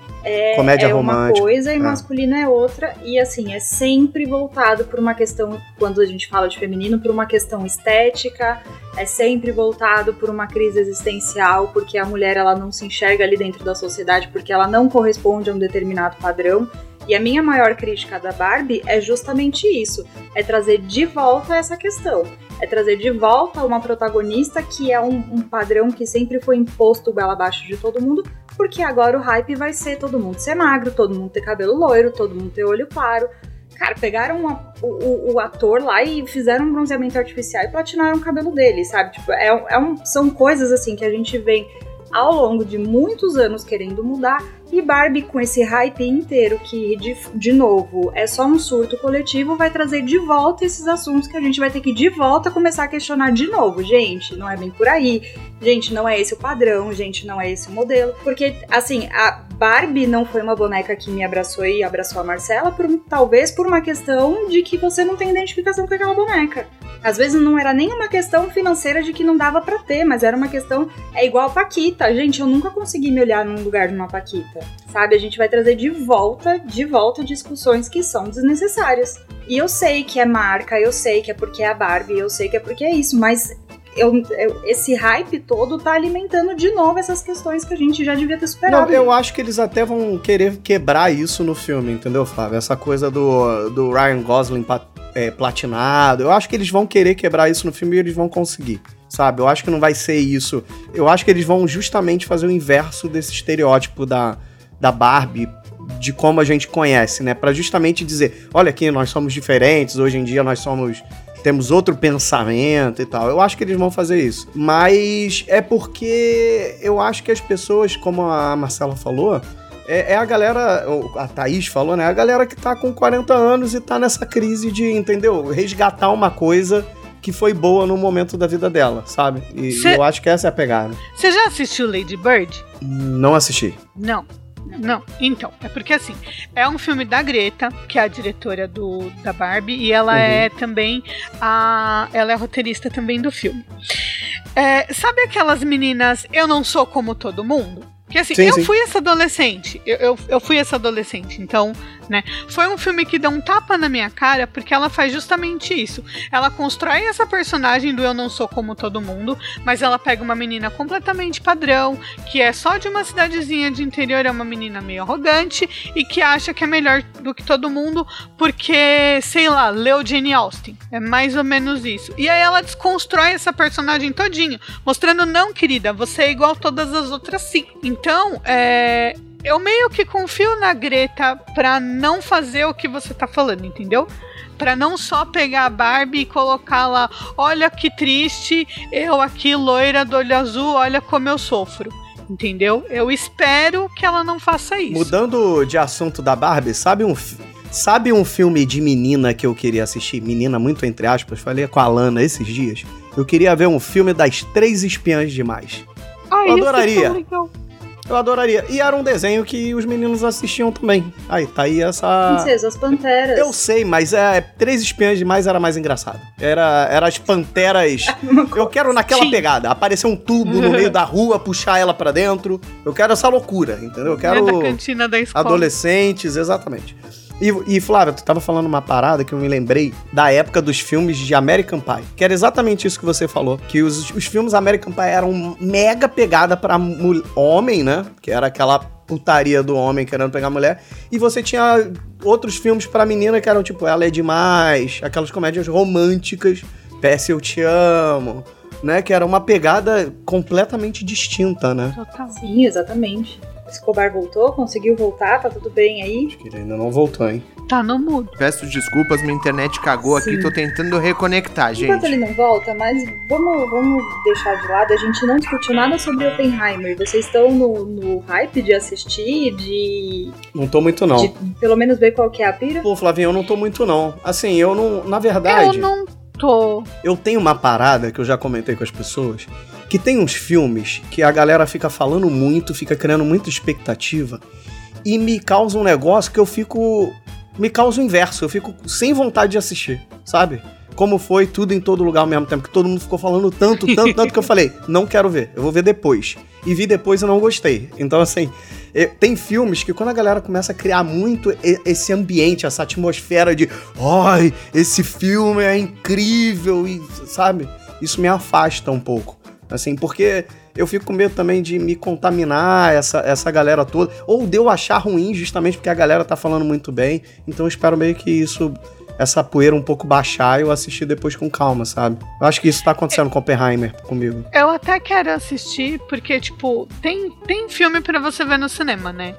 Comédia é uma romântica. coisa e é. masculino é outra. E assim, é sempre voltado por uma questão, quando a gente fala de feminino, por uma questão estética, é sempre voltado por uma crise existencial, porque a mulher ela não se enxerga ali dentro da sociedade, porque ela não corresponde a um determinado padrão. E a minha maior crítica da Barbie é justamente isso: é trazer de volta essa questão. É trazer de volta uma protagonista que é um, um padrão que sempre foi imposto goela abaixo de todo mundo, porque agora o hype vai ser todo mundo ser magro, todo mundo ter cabelo loiro, todo mundo ter olho claro. Cara, pegaram uma- o, o- ator lá e fizeram um bronzeamento artificial e platinaram o cabelo dele, sabe? Tipo, é, é um- são coisas assim que a gente vem ao longo de muitos anos querendo mudar. E Barbie, com esse hype inteiro, que de, de novo é só um surto coletivo, vai trazer de volta esses assuntos que a gente vai ter que de volta começar a questionar de novo. Gente, não é bem por aí. Gente, não é esse o padrão. Gente, não é esse o modelo. Porque, assim, a Barbie não foi uma boneca que me abraçou e abraçou a Marcela, por, talvez por uma questão de que você não tem identificação com aquela boneca. Às vezes não era nem uma questão financeira de que não dava pra ter, mas era uma questão. É igual a Paquita. Gente, eu nunca consegui me olhar num lugar de uma Paquita. Sabe? A gente vai trazer de volta, de volta discussões que são desnecessárias. E eu sei que é marca, eu sei que é porque é a Barbie, eu sei que é porque é isso, mas eu, eu- esse hype todo tá alimentando de novo essas questões que a gente já devia ter Não, superado. eu acho que eles até vão querer quebrar isso no filme, entendeu, Flávio? Essa coisa do, do Ryan Gosling é, platinado. Eu acho que eles vão querer quebrar isso no filme e eles vão conseguir. Sabe? Eu acho que não vai ser isso. Eu acho que eles vão justamente fazer o inverso desse estereótipo da, da Barbie, de como a gente conhece, né? Pra justamente dizer: olha aqui, nós somos diferentes, hoje em dia nós somos. Temos outro pensamento e tal. Eu acho que eles vão fazer isso. Mas é porque eu acho que as pessoas, como a Marcela falou, é, é a galera, a Thaís falou, né? A galera que tá com 40 anos e tá nessa crise de, entendeu? Resgatar uma coisa que foi boa no momento da vida dela, sabe? E Cê- eu acho que essa é a pegada. Você já assistiu Lady Bird? Não assisti. Não. Não, então, é porque assim, é um filme da Greta, que é a diretora do, da Barbie, e ela Uhum. é também a. Ela é roteirista também do filme. É, sabe aquelas meninas Eu não sou como todo mundo? Porque assim, Sim, eu sim. fui essa adolescente. Eu, eu, eu fui essa adolescente. Então, né? Foi um filme que deu um tapa na minha cara porque ela faz justamente isso. Ela constrói essa personagem do Eu Não Sou Como Todo Mundo, mas ela pega uma menina completamente padrão, que é só de uma cidadezinha de interior, é uma menina meio arrogante e que acha que é melhor do que todo mundo porque, sei lá, leu Jane Austen. É mais ou menos isso. E aí ela desconstrói essa personagem todinho, mostrando, não, querida, você é igual a todas as outras sim. Então, é. Eu meio que confio na Greta pra não fazer o que você tá falando, entendeu? Pra não só pegar a Barbie e colocar lá, olha que triste, eu aqui loira do olho azul, olha como eu sofro. Entendeu? Eu espero que ela não faça isso. Mudando de assunto da Barbie, sabe um, sabe um filme de menina que eu queria assistir? Menina, muito entre aspas, falei com a Lana esses dias. Eu queria ver um filme das Três Espiãs Demais. Ai, eu isso é adoraria. tão legal. Eu adoraria. E era um desenho que os meninos assistiam também. Aí, tá aí essa. Princesas Panteras. Eu sei, mas é, Três Espiãs Demais era mais engraçado. Era, era as panteras. Eu quero naquela Sim. pegada. Aparecer um tubo no meio da rua, puxar ela pra dentro. Eu quero essa loucura, entendeu? Eu É quero da cantina da escola. adolescentes, exatamente. E, e Flávia, tu tava falando uma parada que eu me lembrei da época dos filmes de American Pie. Que era exatamente isso que você falou. Que os, os filmes American Pie eram mega pegada pra mul- homem, né? Que era aquela putaria do homem querendo pegar mulher. E você tinha outros filmes pra menina que eram tipo Ela é Demais, aquelas comédias românticas, PS Eu Te Amo, né? Que era uma pegada completamente distinta, né? Total. Sim, exatamente. Escobar voltou, conseguiu voltar, tá tudo bem aí. Acho que ele ainda não voltou, hein? Tá no mudo. Peço desculpas, minha internet cagou aqui, Sim. tô tentando reconectar, Enquanto gente. ele não volta, mas vamos, vamos deixar de lado, a gente não discutiu nada sobre Oppenheimer. Vocês estão no, no hype de assistir, de, Não tô muito, não. de pelo menos ver qual que é a pira? Pô, Flavinho, eu não tô muito, não. Assim, eu não. Na verdade, Eu não tô. eu tenho uma parada que eu já comentei com as pessoas. Que tem uns filmes que a galera fica falando muito, fica criando muita expectativa. E me causa um negócio que eu fico. Me causa o inverso. Eu fico sem vontade de assistir, sabe? Como foi tudo em todo lugar ao mesmo tempo. Que todo mundo ficou falando tanto, tanto, tanto que eu falei, não quero ver, eu vou ver depois. E vi depois e não gostei. Então, assim, é, tem filmes que quando a galera começa a criar muito esse ambiente, essa atmosfera de ai, esse filme é incrível, e sabe? Isso me afasta um pouco. Assim, porque eu fico com medo também de me contaminar essa, essa galera toda, ou de eu achar ruim justamente porque a galera tá falando muito bem. Então eu espero meio que isso, essa poeira um pouco baixar e eu assistir depois com calma, sabe? Eu acho que isso tá acontecendo com Oppenheimer comigo. Eu até quero assistir, porque, tipo, tem, tem filme pra você ver no cinema, né?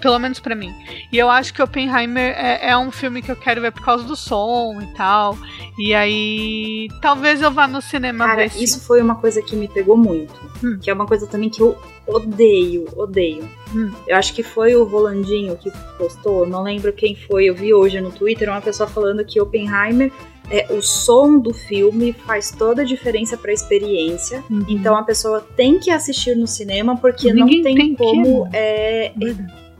Pelo menos pra mim. E eu acho que Oppenheimer é, é um filme que eu quero ver por causa do som e tal. E aí. Talvez eu vá no cinema Cara, ver isso foi uma coisa que me pegou muito. Hum. Que é uma coisa também que eu odeio, odeio. Hum. Eu acho que foi o Rolandinho que postou, não lembro quem foi. Eu vi hoje no Twitter uma pessoa falando que Oppenheimer é, o som do filme faz toda a diferença para a experiência. Uhum. Então a pessoa tem que assistir no cinema porque Ninguém não tem, tem como né? é,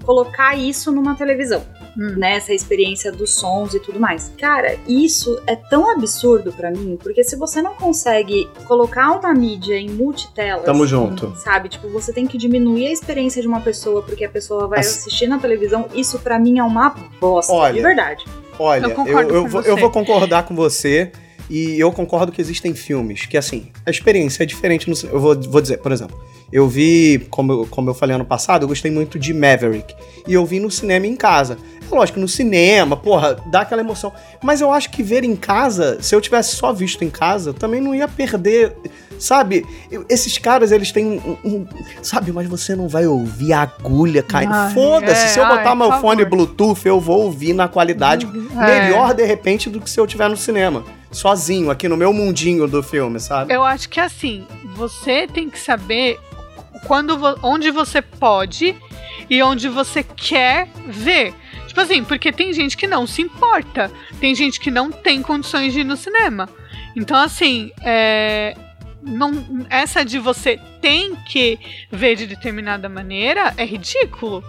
colocar isso numa televisão. Hum. Né, essa experiência dos sons e tudo mais. Cara, isso é tão absurdo pra mim, porque se você não consegue colocar uma mídia em multitelas, Tamo junto. sabe? Tipo, você tem que diminuir a experiência de uma pessoa porque a pessoa vai Ass- assistir na televisão. Isso pra mim é uma bosta, Olha, de verdade. Olha, Eu eu, eu vou, eu vou concordar com você. E eu concordo que existem filmes que, assim, a experiência é diferente no. Eu vou, vou dizer, por exemplo, eu vi, como eu, como eu falei ano passado, eu gostei muito de Maverick. E eu vi no cinema em casa. É lógico, no cinema, porra, dá aquela emoção. Mas eu acho que ver em casa, se eu tivesse só visto em casa, também não ia perder. Sabe? Eu- esses caras, eles têm um, um- Sabe, mas você não vai ouvir a agulha caindo. Ai, Foda-se, é, se eu ai, botar meu fone. Bluetooth, eu vou ouvir na qualidade É. melhor, de repente, do que se eu estiver no cinema. Sozinho, aqui no meu mundinho do filme, sabe? Eu acho que assim, você tem que saber quando onde você pode e onde você quer ver. Tipo assim, porque tem gente que não se importa, tem gente que não tem condições de ir no cinema. Então, assim, é, não, essa de você tem que ver de determinada maneira é ridículo.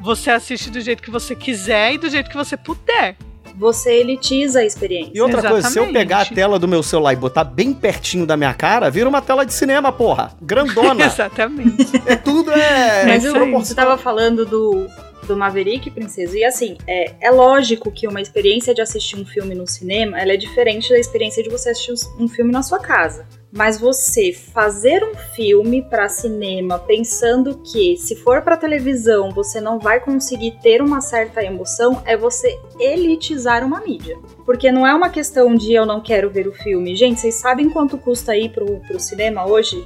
Você assiste do jeito que você quiser e do jeito que você puder. Você elitiza a experiência. E outra coisa, se eu Exatamente. pegar a tela do meu celular e botar bem pertinho da minha cara, vira uma tela de cinema, porra. Grandona. Exatamente. é tudo é. Mas é eu, proporção. você tava falando do, do Maverick, princesa, e assim, é, é lógico que uma experiência de assistir um filme no cinema, ela é diferente da experiência de você assistir um filme na sua casa. Mas você fazer um filme pra cinema pensando que se for pra televisão você não vai conseguir ter uma certa emoção é você elitizar uma mídia. Porque não é uma questão de eu não quero ver o filme. Gente, vocês sabem quanto custa ir pro, pro cinema hoje?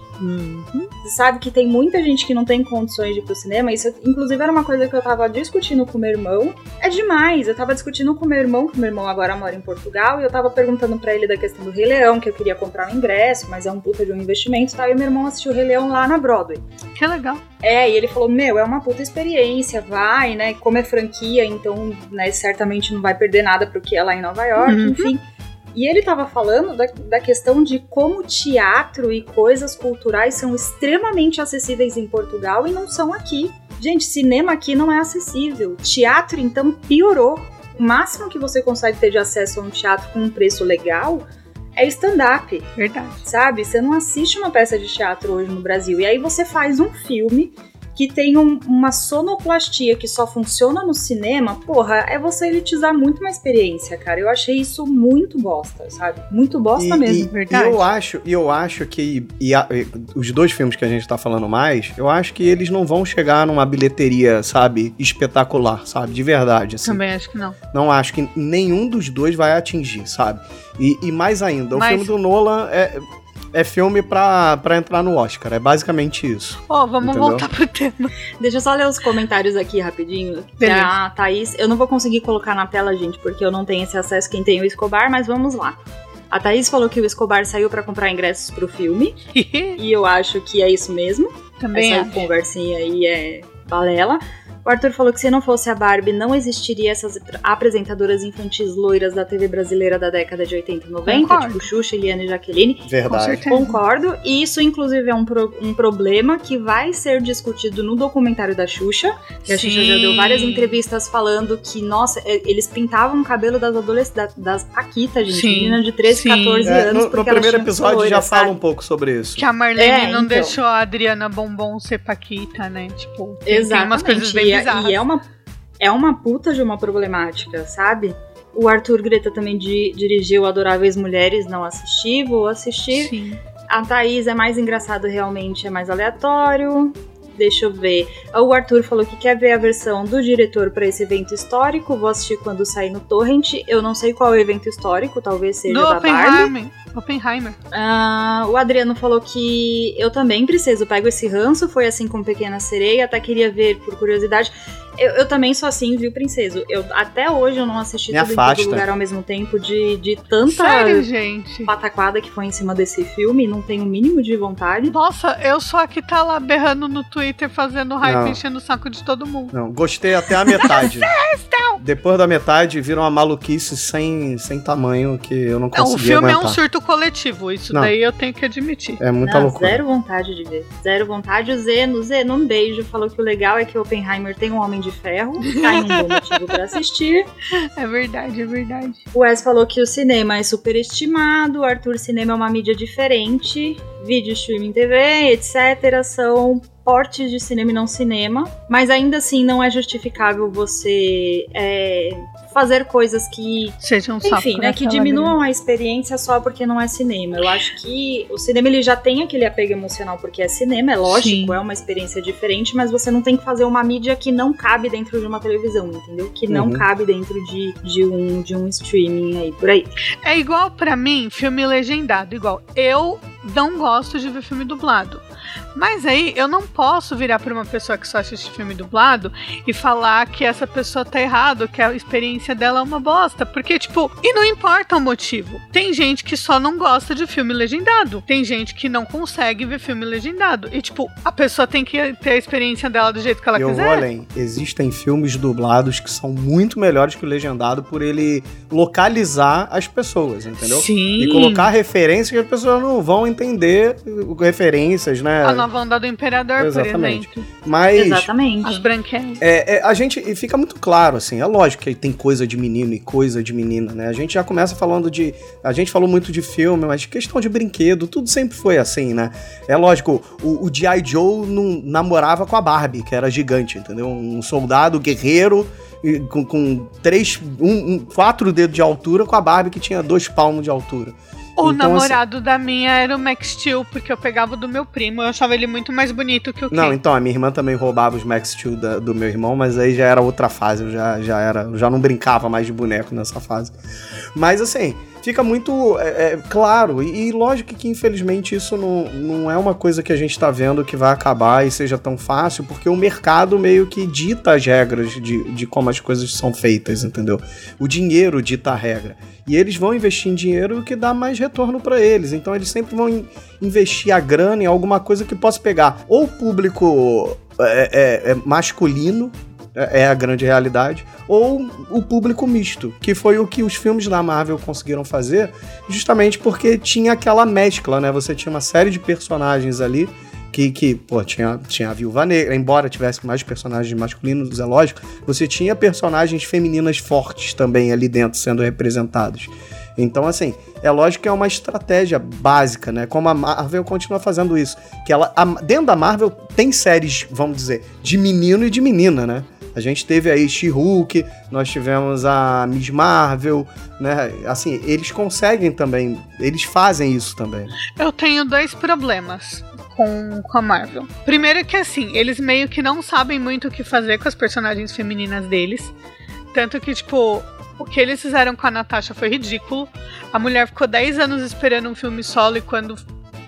Você sabe que tem muita gente que não tem condições de ir pro cinema. Isso, inclusive, era uma coisa que eu tava discutindo com meu irmão. É demais. Eu tava discutindo com meu irmão, que meu irmão agora mora em Portugal, e eu tava perguntando pra ele da questão do Rei Leão, que eu queria comprar um ingresso, mas é um puta de um investimento e tal. E meu irmão assistiu o Rei Leão lá na Broadway. que legal. É, e ele falou: Meu, é uma puta experiência, vai, né? Como é franquia, então, né, certamente não vai perder nada pro que é lá em Nova York, Uhum. enfim. E ele tava falando da, da questão de como teatro e coisas culturais são extremamente acessíveis em Portugal e não são aqui. Gente, cinema aqui não é acessível. Teatro, então, piorou. O máximo que você consegue ter de acesso a um teatro com um preço legal é stand-up Verdade. sabe? Você não assiste uma peça de teatro hoje no Brasil. E aí você faz um filme que tem um- uma sonoplastia que só funciona no cinema, porra, é você elitizar muito uma experiência, cara. Eu achei isso muito bosta, sabe? Muito bosta E- mesmo. e, verdade. E eu acho, eu acho que e a- e os dois filmes que a gente tá falando mais, eu acho que eles não vão chegar numa bilheteria, sabe, espetacular, sabe, de verdade. Assim. Também acho que não. Não acho que nenhum dos dois vai atingir, sabe? E, e mais ainda, o Mas- filme do Nolan é, é filme pra, pra entrar no Oscar. É basicamente isso. Ó, vamos Entendeu? voltar pro tema. Deixa eu só ler os comentários aqui rapidinho. Beleza. a Thaís, eu não vou conseguir colocar na tela, gente, porque eu não tenho esse acesso quem tem o Escobar, mas vamos lá. A Thaís falou que o Escobar saiu pra comprar ingressos pro filme, e eu acho que é isso mesmo. Também Essa acho. conversinha aí é balela. O Arthur falou que se não fosse a Barbie, não existiria essas apresentadoras infantis loiras da TV brasileira da década de 80 e 90, Concordo. tipo Xuxa, Eliane e Jaqueline. Com Verdade. certeza. Concordo, e isso inclusive é um, pro- um problema que vai ser discutido no documentário da Xuxa. Que a Xuxa já Sim. deu várias entrevistas falando que, nossa, é, eles pintavam o cabelo das adolescentes, das Paquitas, gente, Sim, menina de 13, sim. 14 É, anos. no, no porque elas primeiro episódio já loiras, fala sabe? um pouco sobre isso. Que a Marlene É, não então. deixou a Adriana Bombom ser Paquita, né? Tipo, tem, tem Exatamente. umas coisas bem bizarras. e é uma, é uma puta de uma problemática, sabe? O Arthur Greta também di- dirigiu Adoráveis Mulheres, não assisti, vou assistir. Sim. A Thaís é mais engraçado realmente, é mais aleatório. Deixa eu ver. O Arthur falou que quer ver a versão do diretor para esse evento histórico. Vou assistir quando sair no Torrent. Eu não sei qual é o evento histórico, talvez seja Do da Barbie. Oppenheimer. Oppenheimer. Ah, o Adriano falou que eu também preciso, pego esse ranço, foi assim com Pequena Sereia, até queria ver por curiosidade. Eu, eu também sou assim, viu, princesa? Eu, até hoje eu não assisti Me tudo em afasta. todo lugar ao mesmo tempo de, de tanta Sério, gente? pataquada que foi em cima desse filme. Não tenho o mínimo de vontade. Nossa, eu sou a que tá lá berrando no Twitter, fazendo hype, Não. enchendo o saco de todo mundo. Não, gostei até a metade. Depois da metade, vira uma maluquice sem, sem tamanho que eu não Não, o consegui filme é aguentar. um surto coletivo, isso Não. daí eu tenho que admitir. É muita Não, loucura. zero vontade de ver. Zero vontade. O Zeno, Zeno, um beijo. Falou que o legal é que o Oppenheimer tem um Homem de Ferro. Tá aí um bom motivo pra assistir. É verdade, é verdade. O Wes falou que o cinema é superestimado. O Arthur, cinema é uma mídia diferente. Vídeo, streaming, TV, etc. São portes de cinema e não cinema. Mas ainda assim, não é justificável você é, fazer coisas que Seja um saco. enfim, né, que diminuam a experiência só porque não é cinema. Eu acho que o cinema ele já tem aquele apego emocional porque é cinema, é lógico, Sim. é uma experiência diferente, mas você não tem que fazer uma mídia que não cabe dentro de uma televisão, entendeu? Que não Uhum. cabe dentro de, de, um, de um streaming aí, por aí. É igual pra mim, filme legendado, igual. Eu não gosto de ver filme dublado. Mas aí eu não posso virar pra uma pessoa que só assiste filme dublado e falar que essa pessoa tá errado, que a experiência dela é uma bosta. Porque, tipo, e não importa o motivo. Tem gente que só não gosta de filme legendado. Tem gente que não consegue ver filme legendado. E, tipo, a pessoa tem que ter a experiência dela do jeito que ela eu quiser. vou além. Existem filmes dublados que são muito melhores que o legendado por ele localizar as pessoas, entendeu? Sim. E colocar referências que as pessoas não vão entender referências, né? A onda do Imperador, Exatamente. por exemplo. Mas Exatamente. As branquelas. é, é, a gente e fica muito claro, assim, é lógico que tem coisa de menino e coisa de menina, né? A gente já começa falando de. A gente falou muito de filme, mas questão de brinquedo, tudo sempre foi assim, né? É lógico, o, o G.I. Joe não namorava com a Barbie, que era gigante, entendeu? Um soldado guerreiro e com, com três, um, um- quatro dedos de altura com a Barbie que tinha dois palmos de altura. O Então, namorado da minha era o Max Steel, porque eu pegava o do meu primo. Eu achava ele muito mais bonito que o Não, Ken. então, a minha irmã também roubava os Max Steel da- do meu irmão, mas aí já era outra fase, eu já, já era, eu já não brincava mais de boneco nessa fase. Mas assim, fica muito é, é, claro, e, e lógico que infelizmente isso não, não é uma coisa que a gente tá vendo que vai acabar e seja tão fácil, porque o mercado meio que dita as regras de, de como as coisas são feitas, entendeu? O dinheiro dita a regra. E eles vão investir em dinheiro que dá mais retorno para eles. Então eles sempre vão in- investir a grana em alguma coisa que possa pegar ou público é, é- é masculino, é é a grande realidade, ou o público misto, que foi o que os filmes da Marvel conseguiram fazer, justamente porque tinha aquela mescla, né? Você tinha uma série de personagens ali que, que pô, tinha, tinha a Viúva Negra, embora tivesse mais personagens masculinos, é lógico, você tinha personagens femininas fortes também ali dentro sendo representados. Então, assim, é lógico que é uma estratégia básica, né? Como a Marvel continua fazendo isso. Que ela, a- dentro da Marvel tem séries, vamos dizer, de menino e de menina, né? A gente teve aí She-Hulk, nós tivemos a Miss Marvel, né? Assim, eles conseguem também, eles fazem isso também. Eu tenho dois problemas com, com a Marvel. Primeiro que assim, eles meio que não sabem muito o que fazer com as personagens femininas deles. Tanto que, tipo, o que eles fizeram com a Natasha foi ridículo. A mulher ficou 10 anos esperando um filme solo e quando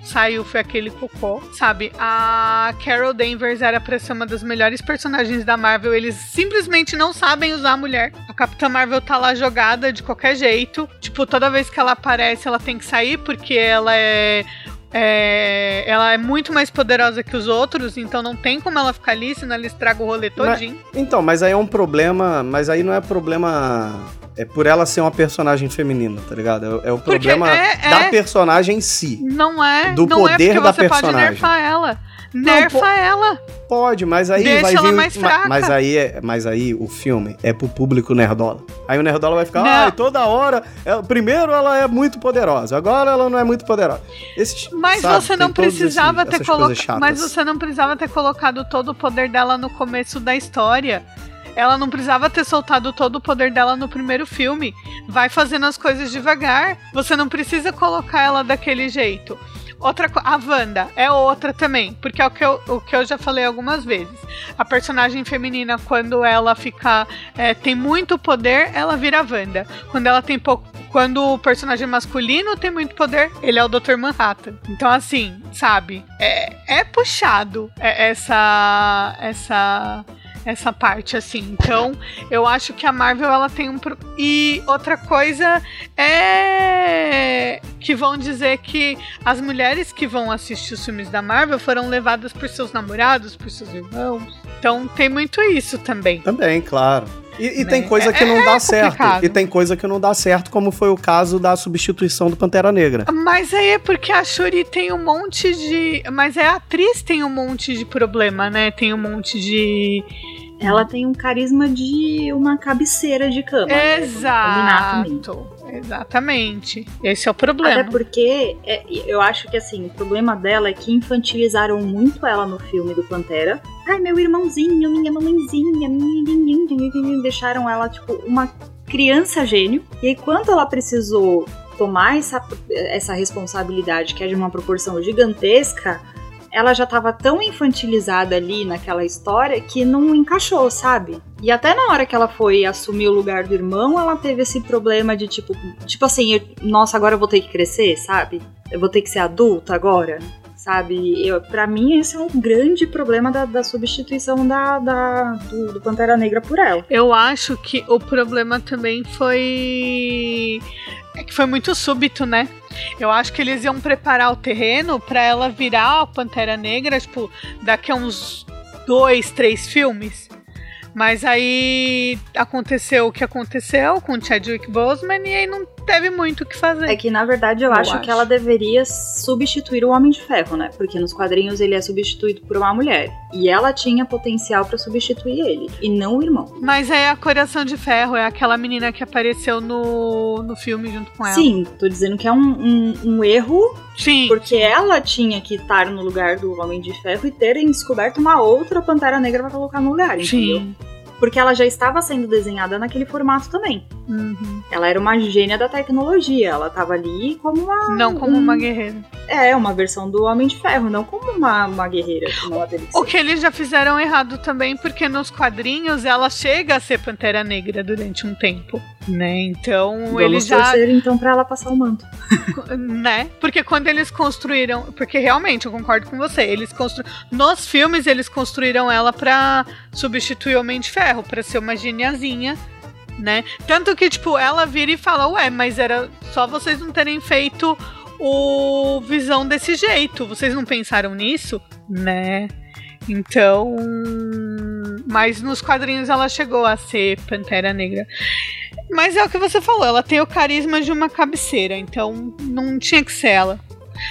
saiu foi aquele cocô, sabe? A Carol Danvers era pra ser uma das melhores personagens da Marvel. Eles simplesmente não sabem usar a mulher. A Capitã Marvel tá lá jogada de qualquer jeito. Tipo, toda vez que ela aparece, ela tem que sair porque ela é é, ela é muito mais poderosa que os outros, então não tem como ela ficar ali, senão ela estraga o rolê todinho. Então, mas aí é um problema, mas aí não é problema é por ela ser uma personagem feminina, tá ligado? É, é o problema é- da é- personagem em si. Não é, Do não é poder porque da você pode personagem. nerfar ela. Nerfa pô- ela. Pode, mas aí Deixa vai ela vir. mais ma- fraca. Mas aí, é- mas aí o filme é pro público nerdola. Aí o nerdola vai ficar, Não. ai, toda hora. ela- primeiro ela é muito poderosa, agora ela não é muito poderosa. Esses, Mas sabe, você não precisava esses- ter colocado. Mas você não precisava ter colocado todo o poder dela no começo da história. Ela não precisava ter soltado todo o poder dela no primeiro filme. Vai fazendo as coisas devagar. Você não precisa colocar ela daquele jeito. Outra a Wanda é outra também, porque é o que, eu, o que eu já falei algumas vezes. A personagem feminina, quando ela fica. é, tem muito poder, ela vira Wanda. Quando ela tem pouco. Quando o personagem masculino tem muito poder, ele é o Dr. Manhattan. Então, assim, sabe? É, é puxado é- essa. essa essa parte assim. Então, eu acho que a Marvel ela tem um pro... e outra coisa é que vão dizer que as mulheres que vão assistir os filmes da Marvel foram levadas por seus namorados, por seus irmãos. Então, tem muito isso também. Também, claro. E, e Né? tem coisa que É- não é dá certo. complicado. E tem coisa que não dá certo, como foi o caso da substituição do Pantera Negra. Mas aí é porque a Shuri tem um monte de. Mas é a atriz tem um monte de problema, né? Tem um monte de. Ela tem um carisma de uma cabeceira de cama. né? Exatamente. Esse é o problema. Até porque é, eu acho que assim, o problema dela é que infantilizaram muito ela no filme do Pantera. Ai, meu irmãozinho, minha mamãezinha, minha... deixaram ela, tipo, uma criança gênio. E aí, quando ela precisou tomar essa, essa responsabilidade, que é de uma proporção gigantesca, ela já tava tão infantilizada ali naquela história que não encaixou, sabe? E até na hora que ela foi assumir o lugar do irmão, ela teve esse problema de tipo, tipo assim, eu- nossa, agora eu vou ter que crescer, sabe? Eu vou ter que ser adulta agora, sabe? Eu, para mim esse é um grande problema da, da substituição da, da- do, do Pantera Negra por ela. Eu acho que o problema também foi. É que foi muito súbito, né? Eu acho que eles iam preparar o terreno pra ela virar a Pantera Negra, tipo, daqui a uns dois, três filmes. Mas aí aconteceu o que aconteceu com Chadwick Boseman e aí não teve muito o que fazer. É que na verdade eu, Eu acho, acho. que ela deveria substituir o Homem de Ferro, né? Porque nos quadrinhos ele é substituído por uma mulher. E ela tinha potencial pra substituir ele, e não o irmão. Mas aí a Coração de Ferro é aquela menina que apareceu no, no filme junto com ela. Sim, tô dizendo que é um, um- um erro Sim. Porque ela tinha que estar no lugar do Homem de Ferro e terem descoberto uma outra Pantera Negra pra colocar no lugar, entendeu? Sim. Porque ela já estava sendo desenhada naquele formato também. Uhum. Ela era uma gênia da tecnologia, ela tava ali como uma. Não como um- uma guerreira. É, uma versão do Homem de Ferro, não como uma, uma guerreira, como ela O que eles já fizeram errado também, porque nos quadrinhos ela chega a ser Pantera Negra durante um tempo, né? Então Vamos eles já, torcer então pra ela passar o manto. né? Porque quando eles construíram, porque realmente eu concordo com você, eles constru... nos filmes eles construíram ela pra substituir o Homem de Ferro, pra ser uma geniazinha, né? Tanto que tipo ela vira e fala, ué, mas era só vocês não terem feito o Visão desse jeito, vocês não pensaram nisso, né? Então, mas nos quadrinhos ela chegou a ser Pantera Negra. Mas é o que você falou, ela tem o carisma de uma cabeceira, então não tinha que ser ela.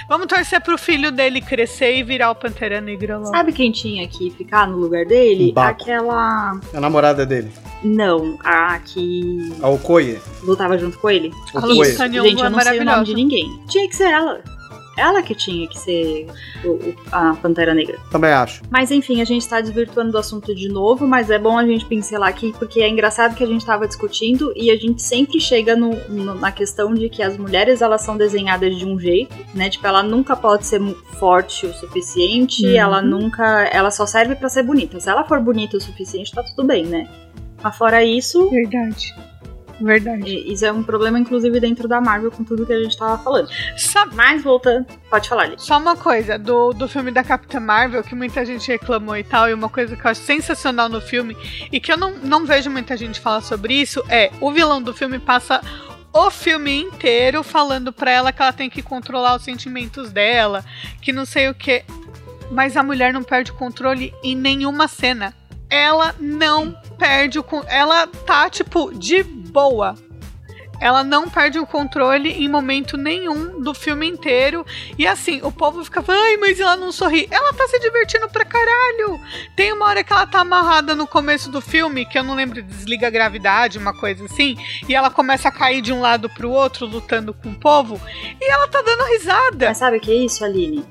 Vamos torcer pro filho dele crescer e virar o Pantera Negra logo. Sabe quem tinha que ficar no lugar dele? Baco. Aquela. A namorada dele. Não, a que A Okoye. lutava junto com ele. Okoye. Nyong'o Gente, eu é não sei o nome de ninguém. Tinha que ser ela. Ela que tinha que ser o- o- a Pantera Negra. Também acho. Mas enfim, a gente tá desvirtuando do assunto de novo, mas é bom a gente pincelar aqui, porque é engraçado que a gente tava discutindo e a gente sempre chega no- no- na questão de que as mulheres elas são desenhadas de um jeito, né? Tipo, ela nunca pode ser forte o suficiente, Uhum. ela nunca. Ela só serve pra ser bonita. Se ela for bonita o suficiente, tá tudo bem, né? Mas fora isso, Verdade. Verdade. e- Isso é um problema, inclusive, dentro da Marvel, com tudo que a gente tava falando. Sabe, Mas voltando, pode falar, Liz. Só uma coisa, do, do filme da Capitã Marvel, que muita gente reclamou e tal, e uma coisa que eu acho sensacional no filme, e que eu não, não vejo muita gente falar sobre isso, é o vilão do filme passa o filme inteiro falando pra ela que ela tem que controlar os sentimentos dela, que não sei o que. Mas a mulher não perde o controle em nenhuma cena. Ela não perde o Ela tá, tipo, de boa. Ela não perde o controle em momento nenhum do filme inteiro. E assim, o povo fica ai, mas ela não sorri. Ela tá se divertindo pra caralho. Tem uma hora que ela tá amarrada no começo do filme, que eu não lembro, desliga a gravidade, uma coisa assim. E ela começa a cair de um lado pro outro, lutando com o povo. E ela tá dando risada. Mas sabe o que é isso, Aline?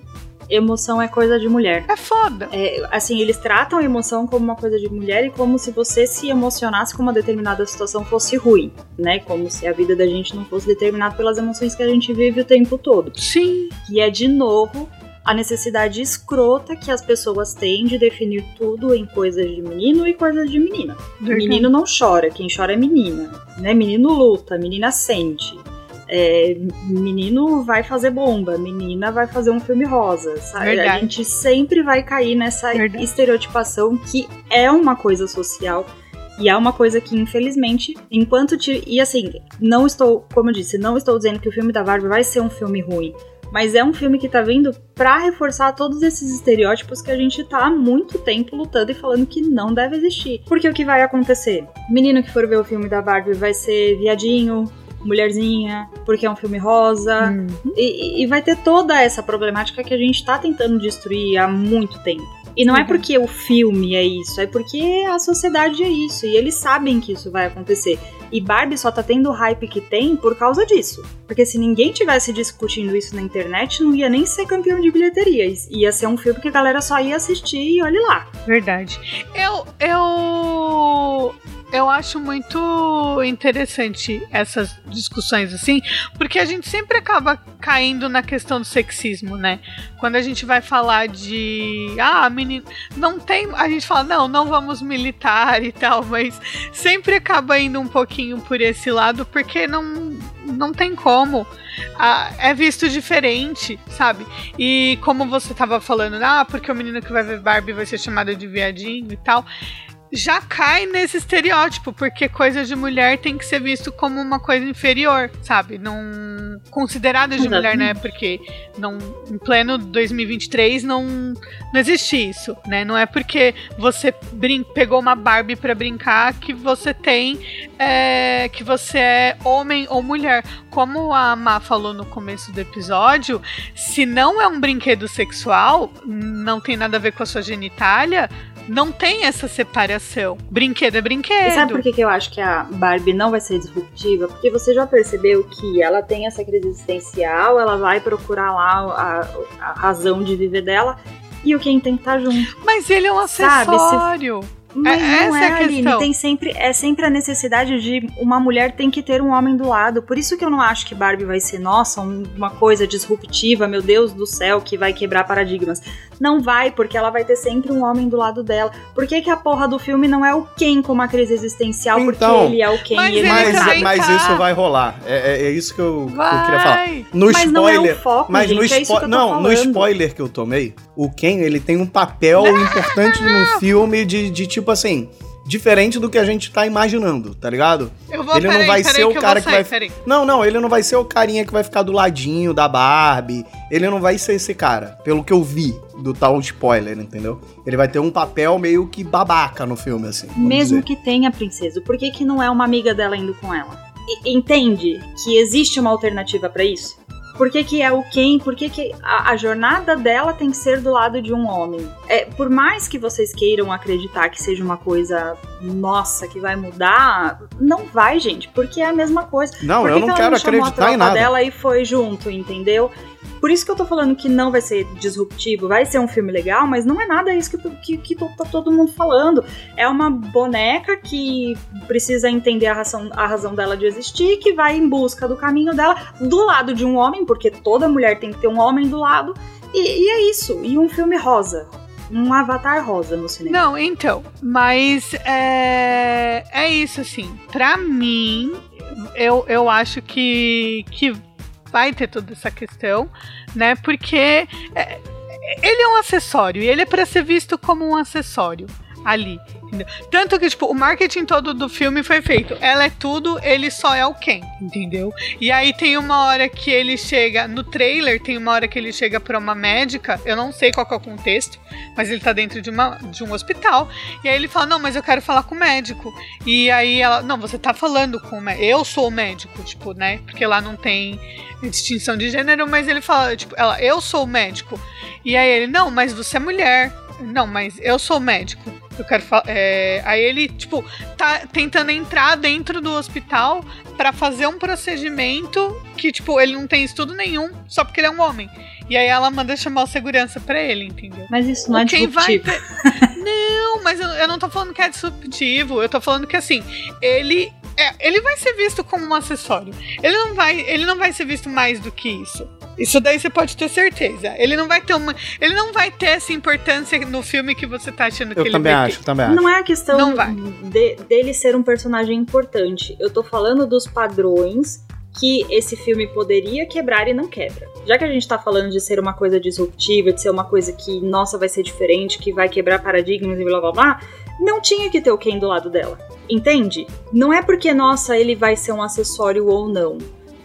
Emoção é coisa de mulher. É foda. É, assim, eles tratam a emoção como uma coisa de mulher e como se você se emocionasse com uma determinada situação fosse ruim, né? Como se a vida da gente não fosse determinada pelas emoções que a gente vive o tempo todo. Sim. E é de novo a necessidade escrota que as pessoas têm de definir tudo em coisas de menino e coisas de menina. Menino não chora, quem chora é menina, né? Menino luta, menina sente. É, menino vai fazer bomba, menina vai fazer um filme rosa, sabe? Verdade. A gente sempre vai cair nessa Verdade. estereotipação que é uma coisa social e é uma coisa que, infelizmente, enquanto te. E assim, não estou, como eu disse, não estou dizendo que o filme da Barbie vai ser um filme ruim. Mas é um filme que tá vindo pra reforçar todos esses estereótipos que a gente tá há muito tempo lutando e falando que não deve existir. Porque o que vai acontecer? Menino que for ver o filme da Barbie vai ser viadinho, mulherzinha, porque é um filme rosa. E, e vai ter toda essa problemática que a gente tá tentando destruir há muito tempo. E não é Uhum. porque o filme é isso, é porque a sociedade é isso. E eles sabem que isso vai acontecer. E Barbie só tá tendo o hype que tem por causa disso. Porque se ninguém tivesse discutindo isso na internet, não ia nem ser campeão de bilheteria. Ia ser um filme que a galera só ia assistir e olhe lá. Verdade. Eu, eu, eu acho muito interessante essas discussões assim, porque a gente sempre acaba caindo na questão do sexismo, né? Quando a gente vai falar de, ah, menino, não tem, a gente fala, não, não vamos militar e tal, mas sempre acaba indo um pouquinho por esse lado, porque não, não tem como. Ah, é visto diferente, sabe? E como você tava falando, ah, porque o menino que vai ver Barbie vai ser chamado de viadinho e tal. Já cai nesse estereótipo, porque coisa de mulher tem que ser visto como uma coisa inferior, sabe? Não considerada de mulher, né? Porque não, em pleno 2023 não, não existe isso, né? Não é porque você brin pegou uma Barbie pra brincar que você tem é, que você é homem ou mulher. Como a Má falou no começo do episódio, se não é um brinquedo sexual, não tem nada a ver com a sua genitália, não tem essa separação. Brinquedo é brinquedo. E sabe por que, que eu acho que a Barbie não vai ser disruptiva? Porque você já percebeu que ela tem essa crise existencial, ela vai procurar lá a, a razão de viver dela. E o Ken tem que estar junto. Mas ele é um Sabe, se- acessório. Mas É- não essa é, é a Aline. questão. Tem sempre, é sempre a necessidade de uma mulher tem que ter um homem do lado. Por isso que eu não acho que Barbie vai ser, nossa, um- uma coisa disruptiva, meu Deus do céu, que vai quebrar paradigmas. Não vai, porque ela vai ter sempre um homem do lado dela. Por que, que a porra do filme não é o Ken com uma crise existencial? Então, porque ele é o Ken mas e ele Mas, não também mas tá. isso vai rolar. É, é- é isso que eu, que eu queria falar. No Mas não é spoiler. o foco, mas no gente, é isso spo- que eu tô Não, no falando. spoiler que eu tomei, o Ken, ele tem um papel importante no filme de, de tipo assim. Diferente do que a gente tá imaginando, tá ligado? Eu vou, Ele não peraí, vai peraí ser o eu cara vou que sair, vai- peraí. Não, não, ele não vai ser o carinha que vai ficar do ladinho da Barbie. Ele não vai ser esse cara, pelo que eu vi do tal spoiler, entendeu? Ele vai ter um papel meio que babaca no filme, assim. Mesmo dizer. que tenha princesa, por que, que não é uma amiga dela indo com ela? E- entende que existe uma alternativa pra isso? Por que, que é o Ken? Por que, que a, a jornada dela tem que ser do lado de um homem? É, por mais que vocês queiram acreditar que seja uma coisa nossa que vai mudar, não vai, gente, porque é a mesma coisa. Não, Por eu que não que ela quero acreditar em nada. dela e foi junto, entendeu? Por isso que eu tô falando que não vai ser disruptivo, vai ser um filme legal, mas não é nada isso que, que, que tá todo mundo falando. É uma boneca que precisa entender a razão, a razão dela de existir, que vai em busca do caminho dela, do lado de um homem, porque toda mulher tem que ter um homem do lado, e, e é isso. E um filme rosa. Um avatar rosa no cinema. Não, então, mas é, é isso, assim. Pra mim, eu, eu acho que, que vai ter toda essa questão, né? Porque é, ele é um acessório e ele é pra ser visto como um acessório ali. entendeu? Tanto que, tipo, o marketing todo do filme foi feito. Ela é tudo, ele só é o Ken, entendeu? E aí tem uma hora que ele chega. No trailer, tem uma hora que ele chega pra uma médica. Eu não sei qual é o contexto, mas ele tá dentro de, uma, de um hospital. E aí ele fala: Não, mas eu quero falar com o médico. E aí ela: Não, você tá falando com o. Eu sou o médico, tipo, né? Porque lá não tem distinção de gênero, mas ele fala: Tipo, ela, eu sou o médico. E aí ele: Não, mas você é mulher. Não, mas eu sou médico. Eu quero falar. aí ele, tipo, tá tentando entrar dentro do hospital pra fazer um procedimento que, tipo, ele não tem estudo nenhum, só porque ele é um homem. E aí ela manda chamar o segurança pra ele, entendeu? Mas isso não é Quem vai disruptivo. ter... Não, mas eu, eu não tô falando que é disruptivo. Eu tô falando que assim, ele. É, ele vai ser visto como um acessório. Ele não vai, ele não vai ser visto mais do que isso. Isso daí você pode ter certeza. Ele não vai ter uma, ele não vai ter essa importância no filme que você tá achando que Eu ele também vai acho, também acho. Não é a questão Não vai. de- dele ser um personagem importante. Eu tô falando dos padrões que esse filme poderia quebrar e não quebra. Já que a gente tá falando de ser uma coisa disruptiva, de ser uma coisa que, nossa, vai ser diferente, que vai quebrar paradigmas e blá blá blá, não tinha que ter o Ken do lado dela. Entende? Não é porque, nossa, ele vai ser um acessório ou não.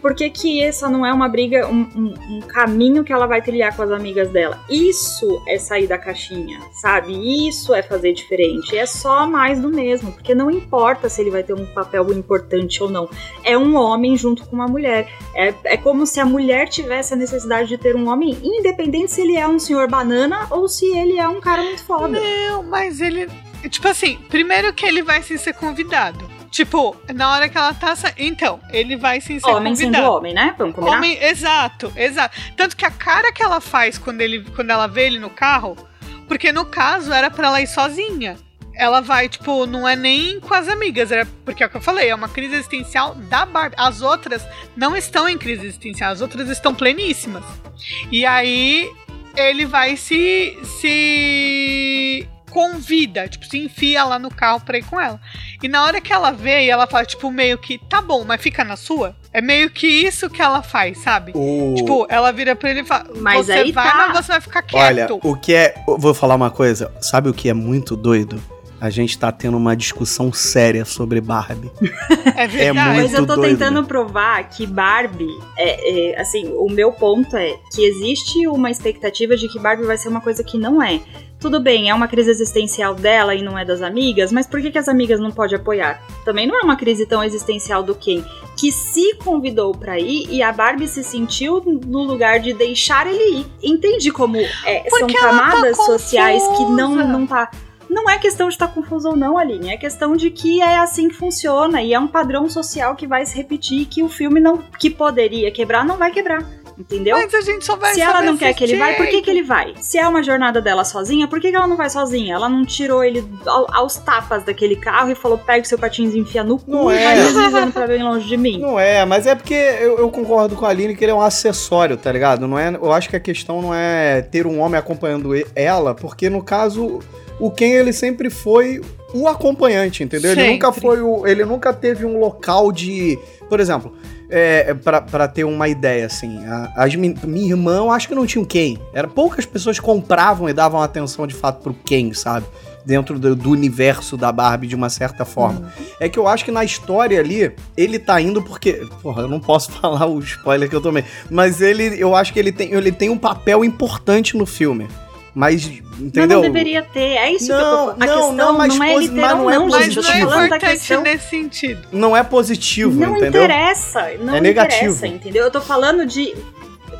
Por que, que essa não é uma briga, um, um, um caminho que ela vai trilhar com as amigas dela? Isso é sair da caixinha, sabe? Isso é fazer diferente. É só mais do mesmo, porque não importa se ele vai ter um papel importante ou não. É um homem junto com uma mulher. É, é como se a mulher tivesse a necessidade de ter um homem, independente se ele é um senhor banana ou se ele é um cara muito foda. Não, mas ele. Tipo assim, primeiro que ele vai sim ser convidado. Tipo, na hora que ela tá. sa- Então, ele vai sim ser Homem sendo convidado. homem, né? Vamos combinar? Homem, exato, exato. Tanto que a cara que ela faz quando, ele, quando ela vê ele no carro, porque no caso era pra ela ir sozinha. Ela vai, tipo, não é nem com as amigas, era porque é o que eu falei, é uma crise existencial da Barbie. As outras não estão em crise existencial, as outras estão pleníssimas. E aí ele vai se se convida, tipo, se enfia lá no carro pra ir com ela. E na hora que ela vê, e ela fala, tipo, meio que, tá bom, mas fica na sua. É meio que isso que ela faz, sabe? O... Tipo, ela vira pra ele e fala: Mas Você aí vai, tá. mas você vai ficar Olha, quieto. o que é. eu Vou falar uma coisa. Sabe o que é muito doido? A gente tá tendo uma discussão séria sobre Barbie. É verdade. muito Mas eu tô doido, tentando provar que Barbie é, é, assim, o meu ponto é que existe uma expectativa de que Barbie vai ser uma coisa que não é. Tudo bem, é uma crise existencial dela e não é das amigas, mas por que, que as amigas não podem apoiar? Também não é uma crise tão existencial do Ken, que se convidou pra ir e a Barbie se sentiu no lugar de deixar ele ir. Entende como é, são tá camadas sociais que não, não tá. Não é questão de estar confuso ou não, Aline. É questão de que é assim que funciona e é um padrão social que vai se repetir que o filme não que poderia quebrar não vai quebrar. Entendeu? Mas a gente só vai Se ela não quer que ele vai, por que, que ele vai? Se é uma jornada dela sozinha, por que, que ela não vai sozinha? Ela não tirou ele ao- aos tapas daquele carro e falou: pega o seu patins e enfia no cu Não e é. vai deslizando pra bem longe de mim. Não é, mas é porque eu, eu concordo com a Aline que ele é um acessório, tá ligado? Não é, eu acho que a questão não é ter um homem acompanhando ela, porque no caso, o Ken ele sempre foi o acompanhante, entendeu? Ele Sempre. nunca foi o. Ele nunca teve um local de. Por exemplo, é, pra, pra ter uma ideia, assim, a- as, minha irmã, eu acho que não tinha um Ken. Era poucas pessoas compravam e davam atenção de fato pro Ken, sabe? Dentro do, do universo da Barbie de uma certa forma. É que eu acho que na história ali, ele tá indo porque. Porra, eu não posso falar o spoiler que eu tomei. Mas ele, eu acho que ele tem, ele tem um papel importante no filme. Mas, Mas entendeu? não deveria ter. É isso que eu tô Não, falando. A não, questão não, mas não é literal, mas não é não, Mas gente. Eu não tô é falando da importante questão nesse sentido. Não é positivo, Não entendeu? interessa, não É negativo. interessa, entendeu? Eu tô falando de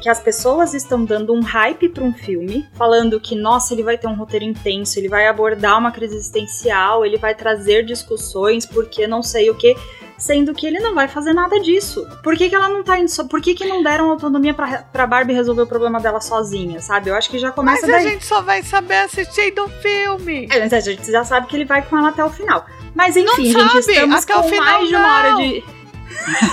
que as pessoas estão dando um hype pra um filme, falando que, nossa, ele vai ter um roteiro intenso, ele vai abordar uma crise existencial, ele vai trazer discussões, porque não sei o que, sendo que ele não vai fazer nada disso. Por que, que ela não tá indo só? Por que, que não deram autonomia pra, pra Barbie resolver o problema dela sozinha, sabe? Eu acho que já Mas começa a daí. gente só vai saber assistir do filme. É, mas a gente já sabe que ele vai com ela até o final. Mas enfim, Não gente, sabe, estamos até o com final mais de uma hora de.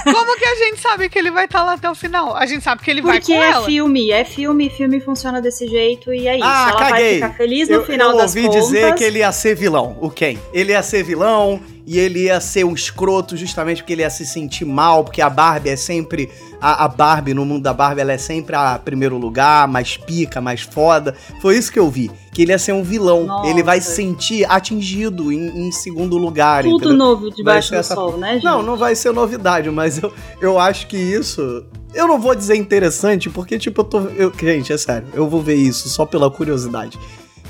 Como que a gente sabe que ele vai estar lá até o final? A gente sabe que ele Porque vai com é ela. filme, é filme, filme funciona desse jeito e é isso. Ah, Ela caguei. vai ficar feliz no eu, final eu das ouvi contas. dizer que ele ia ser vilão, o Ken. Ele ia ser vilão e ele ia ser um escroto justamente porque ele ia se sentir mal, porque a Barbie é sempre. A, a Barbie, no mundo da Barbie, ela é sempre a primeiro lugar, mais pica, mais foda. Foi isso que eu vi. Que ele ia ser um vilão. Nossa. Ele vai se sentir atingido em, em segundo lugar. Tudo entendeu? novo debaixo do essa- sol, né, gente? Não, não vai ser novidade, mas eu, eu acho que isso. Eu não vou dizer interessante, porque, tipo, eu tô. Eu, gente, é sério, eu vou ver isso só pela curiosidade.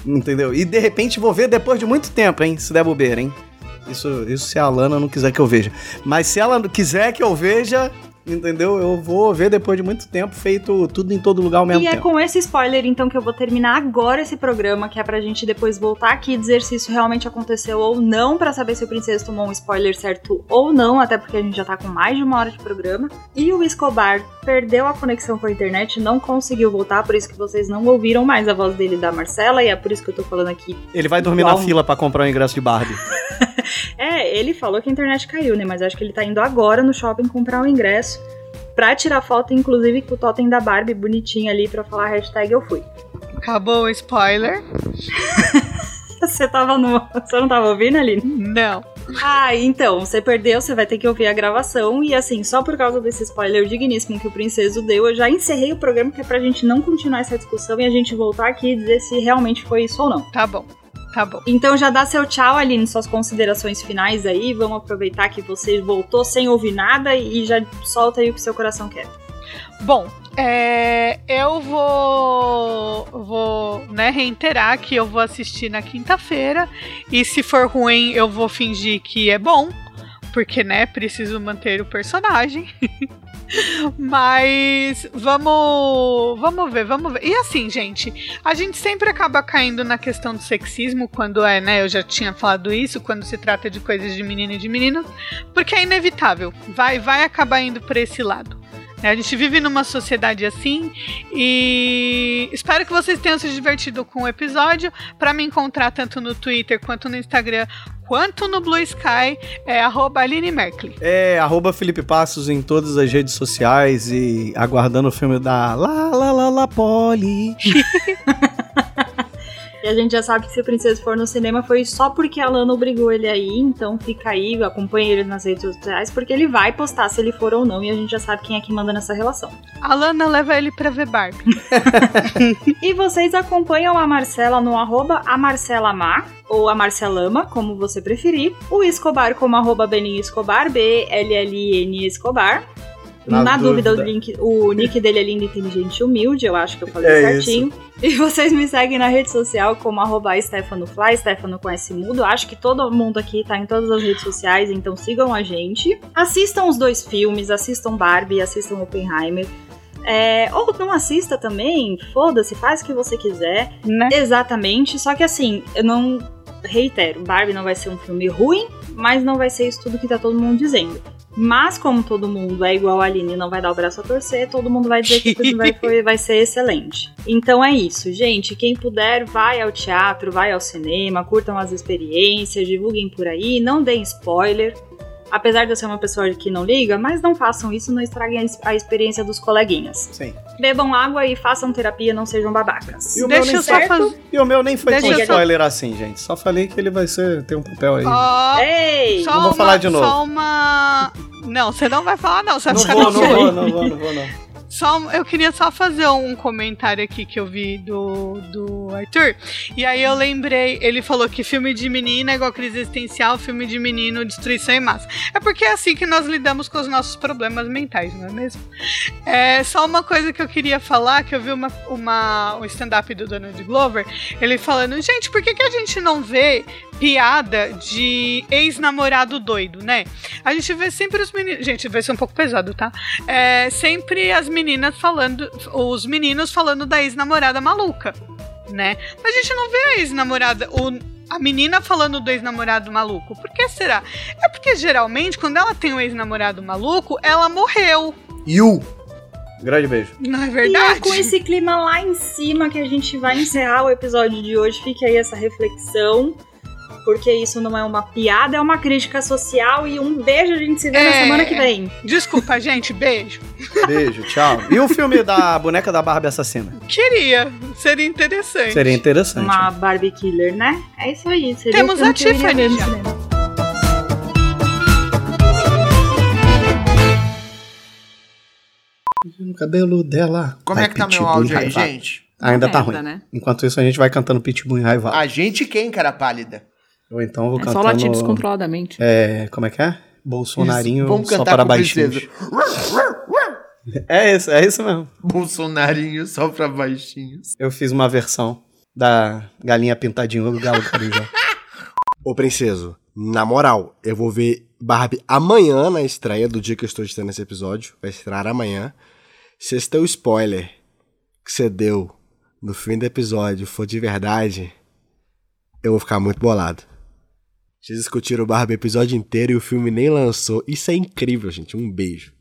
Entendeu? E de repente vou ver depois de muito tempo, hein? Se der bobeira, hein? Isso, isso se a Alana não quiser que eu veja. Mas se ela quiser que eu veja, entendeu? Eu vou ver depois de muito tempo, feito tudo em todo lugar ao mesmo E é tempo. com esse spoiler, então, que eu vou terminar agora esse programa, que é pra gente depois voltar aqui e dizer se isso realmente aconteceu ou não, pra saber se o Princesa tomou um spoiler certo ou não, até porque a gente já tá com mais de uma hora de programa. E o Escobar perdeu a conexão com a internet, não conseguiu voltar, por isso que vocês não ouviram mais a voz dele da Marcela, e é por isso que eu tô falando aqui. Ele vai dormir Igual- na fila pra comprar o ingresso de Barbie. É, ele falou que a internet caiu, né? Mas acho que ele tá indo agora no shopping comprar o ingresso. Pra tirar foto, inclusive, com o totem da Barbie bonitinho ali pra falar hashtag eu fui. Acabou o spoiler? Você tava no. Você não tava ouvindo, Aline? Não. Ah, então, você perdeu, você vai ter que ouvir a gravação. E assim, só por causa desse spoiler digníssimo que o Princeso deu, eu já encerrei o programa que é pra gente não continuar essa discussão e a gente voltar aqui e dizer se realmente foi isso ou não. Tá bom. Tá bom. Então já dá seu tchau, Aline, suas considerações finais aí. Vamos aproveitar que você voltou sem ouvir nada e já solta aí o que seu coração quer. Bom, é, eu vou, vou né, reiterar que eu vou assistir na quinta-feira e se for ruim eu vou fingir que é bom, porque né, preciso manter o personagem. Mas vamos, vamos ver, vamos ver. E assim, gente, a gente sempre acaba caindo na questão do sexismo quando é, né? Eu já tinha falado isso quando se trata de coisas de menino e de menino, porque é inevitável. Vai, vai acabar indo para esse lado. Né? A gente vive numa sociedade assim e espero que vocês tenham se divertido com o episódio. Para me encontrar tanto no Twitter quanto no Instagram quanto no Blue Sky é arroba Aline Merkley. É, arroba Felipe Passos em todas as redes sociais e aguardando o filme da La La La La Polly. E a gente já sabe que se o Princesa for no cinema foi só porque a Lana obrigou ele aí, então fica aí, acompanha ele nas redes sociais, porque ele vai postar se ele for ou não, e a gente já sabe quem é que manda nessa relação. A Lana leva ele pra ver Barbie. E vocês acompanham a Marcela no arroba a Marcela Mar, ou a Marcelama, como você preferir. O Escobar como arroba Benin Escobar, B-L-L-I-N Escobar. Na Na, dúvida, dúvida. o, link, o nick dele é lindo, inteligente e humilde, eu acho que eu falei É certinho. E vocês me seguem na rede social como arroba StefanoFly, Stefano com S mudo. Acho que todo mundo aqui tá em todas as redes sociais, então sigam a gente. Assistam os dois filmes, assistam Barbie, assistam Oppenheimer. É, ou não assista também, foda-se, faz o que você quiser. Né? Exatamente, só que assim, eu não reitero, Barbie não vai ser um filme ruim, mas não vai ser isso tudo que tá todo mundo dizendo. Mas como todo mundo é igual a Aline não vai dar o braço a torcer, todo mundo vai dizer que o vai, foi- vai ser excelente. Então é isso, gente. Quem puder, vai ao teatro, vai ao cinema, curtam as experiências, divulguem por aí, não deem spoiler. Apesar de eu ser uma pessoa que não liga, mas não façam isso, não estraguem a experiência dos coleguinhas. Sim. Bebam água e façam terapia, não sejam babacas. E o meu Deixa nem eu só certo? fazer. E o meu nem foi Deixa tão só- spoiler assim, gente. Só falei que ele vai ser, ter um papel aí. Ó, Ei! só Não vou uma- falar de novo. Só uma. Não, você não vai falar, não. Você vai não ficar vou, não sua. vou, não vou, não vou, não. Só, eu queria só fazer um comentário aqui que eu vi do, do Arthur. E aí eu lembrei, ele falou que filme de menina é igual crise existencial, filme de menino, destruição em massa. É porque é assim que nós lidamos com os nossos problemas mentais, não é mesmo? É só uma coisa que eu queria falar, que eu vi uma, uma, um stand-up do Donald Glover, ele falando, gente, por que, que a gente não vê piada de ex-namorado doido, né? A gente vê sempre os meninos. Gente, vai ser um pouco pesado, tá? É sempre as meninas falando. Os meninos falando da ex-namorada maluca, né? Mas a gente não vê a ex-namorada. o- A menina falando do ex-namorado maluco. Por que será? É porque geralmente, quando ela tem um ex-namorado maluco, ela morreu. Yu. Grande beijo. Não é E é verdade? com esse clima lá em cima que a gente vai encerrar o episódio de hoje. Fique aí essa reflexão. Porque isso não é uma piada, é uma crítica social. E um beijo, a gente se vê na É. semana que vem. Desculpa, gente. Beijo. Beijo, tchau. E o filme da boneca da Barbie assassina? Queria. Seria interessante. Seria interessante. Uma Barbie Killer, né? É isso aí. Seria Temos o a Tiffany já. No cabelo dela. Como Ai, é que tá meu áudio aí, gente? Ainda tá Merda, ruim. né? Enquanto isso, a gente vai cantando Pitbull enraivado. A gente quem, cara pálida? Ou então eu vou É cantando... só latir descontroladamente. É, como é que é? Bolsonarinho Vamos só cantar para baixinhos. É isso, é isso mesmo. Bolsonarinho só pra baixinhos. Eu fiz uma versão da galinha pintadinha do galo carijó. Ô, princeso, na moral, eu vou ver Barbie amanhã na estreia do dia que eu estou editando esse episódio. Vai estrear amanhã. Se esse teu spoiler que você deu no fim do episódio for de verdade, eu vou ficar muito bolado. Vocês discutiram o Barbie o episódio inteiro e o filme nem lançou. Isso é incrível, gente. Um beijo.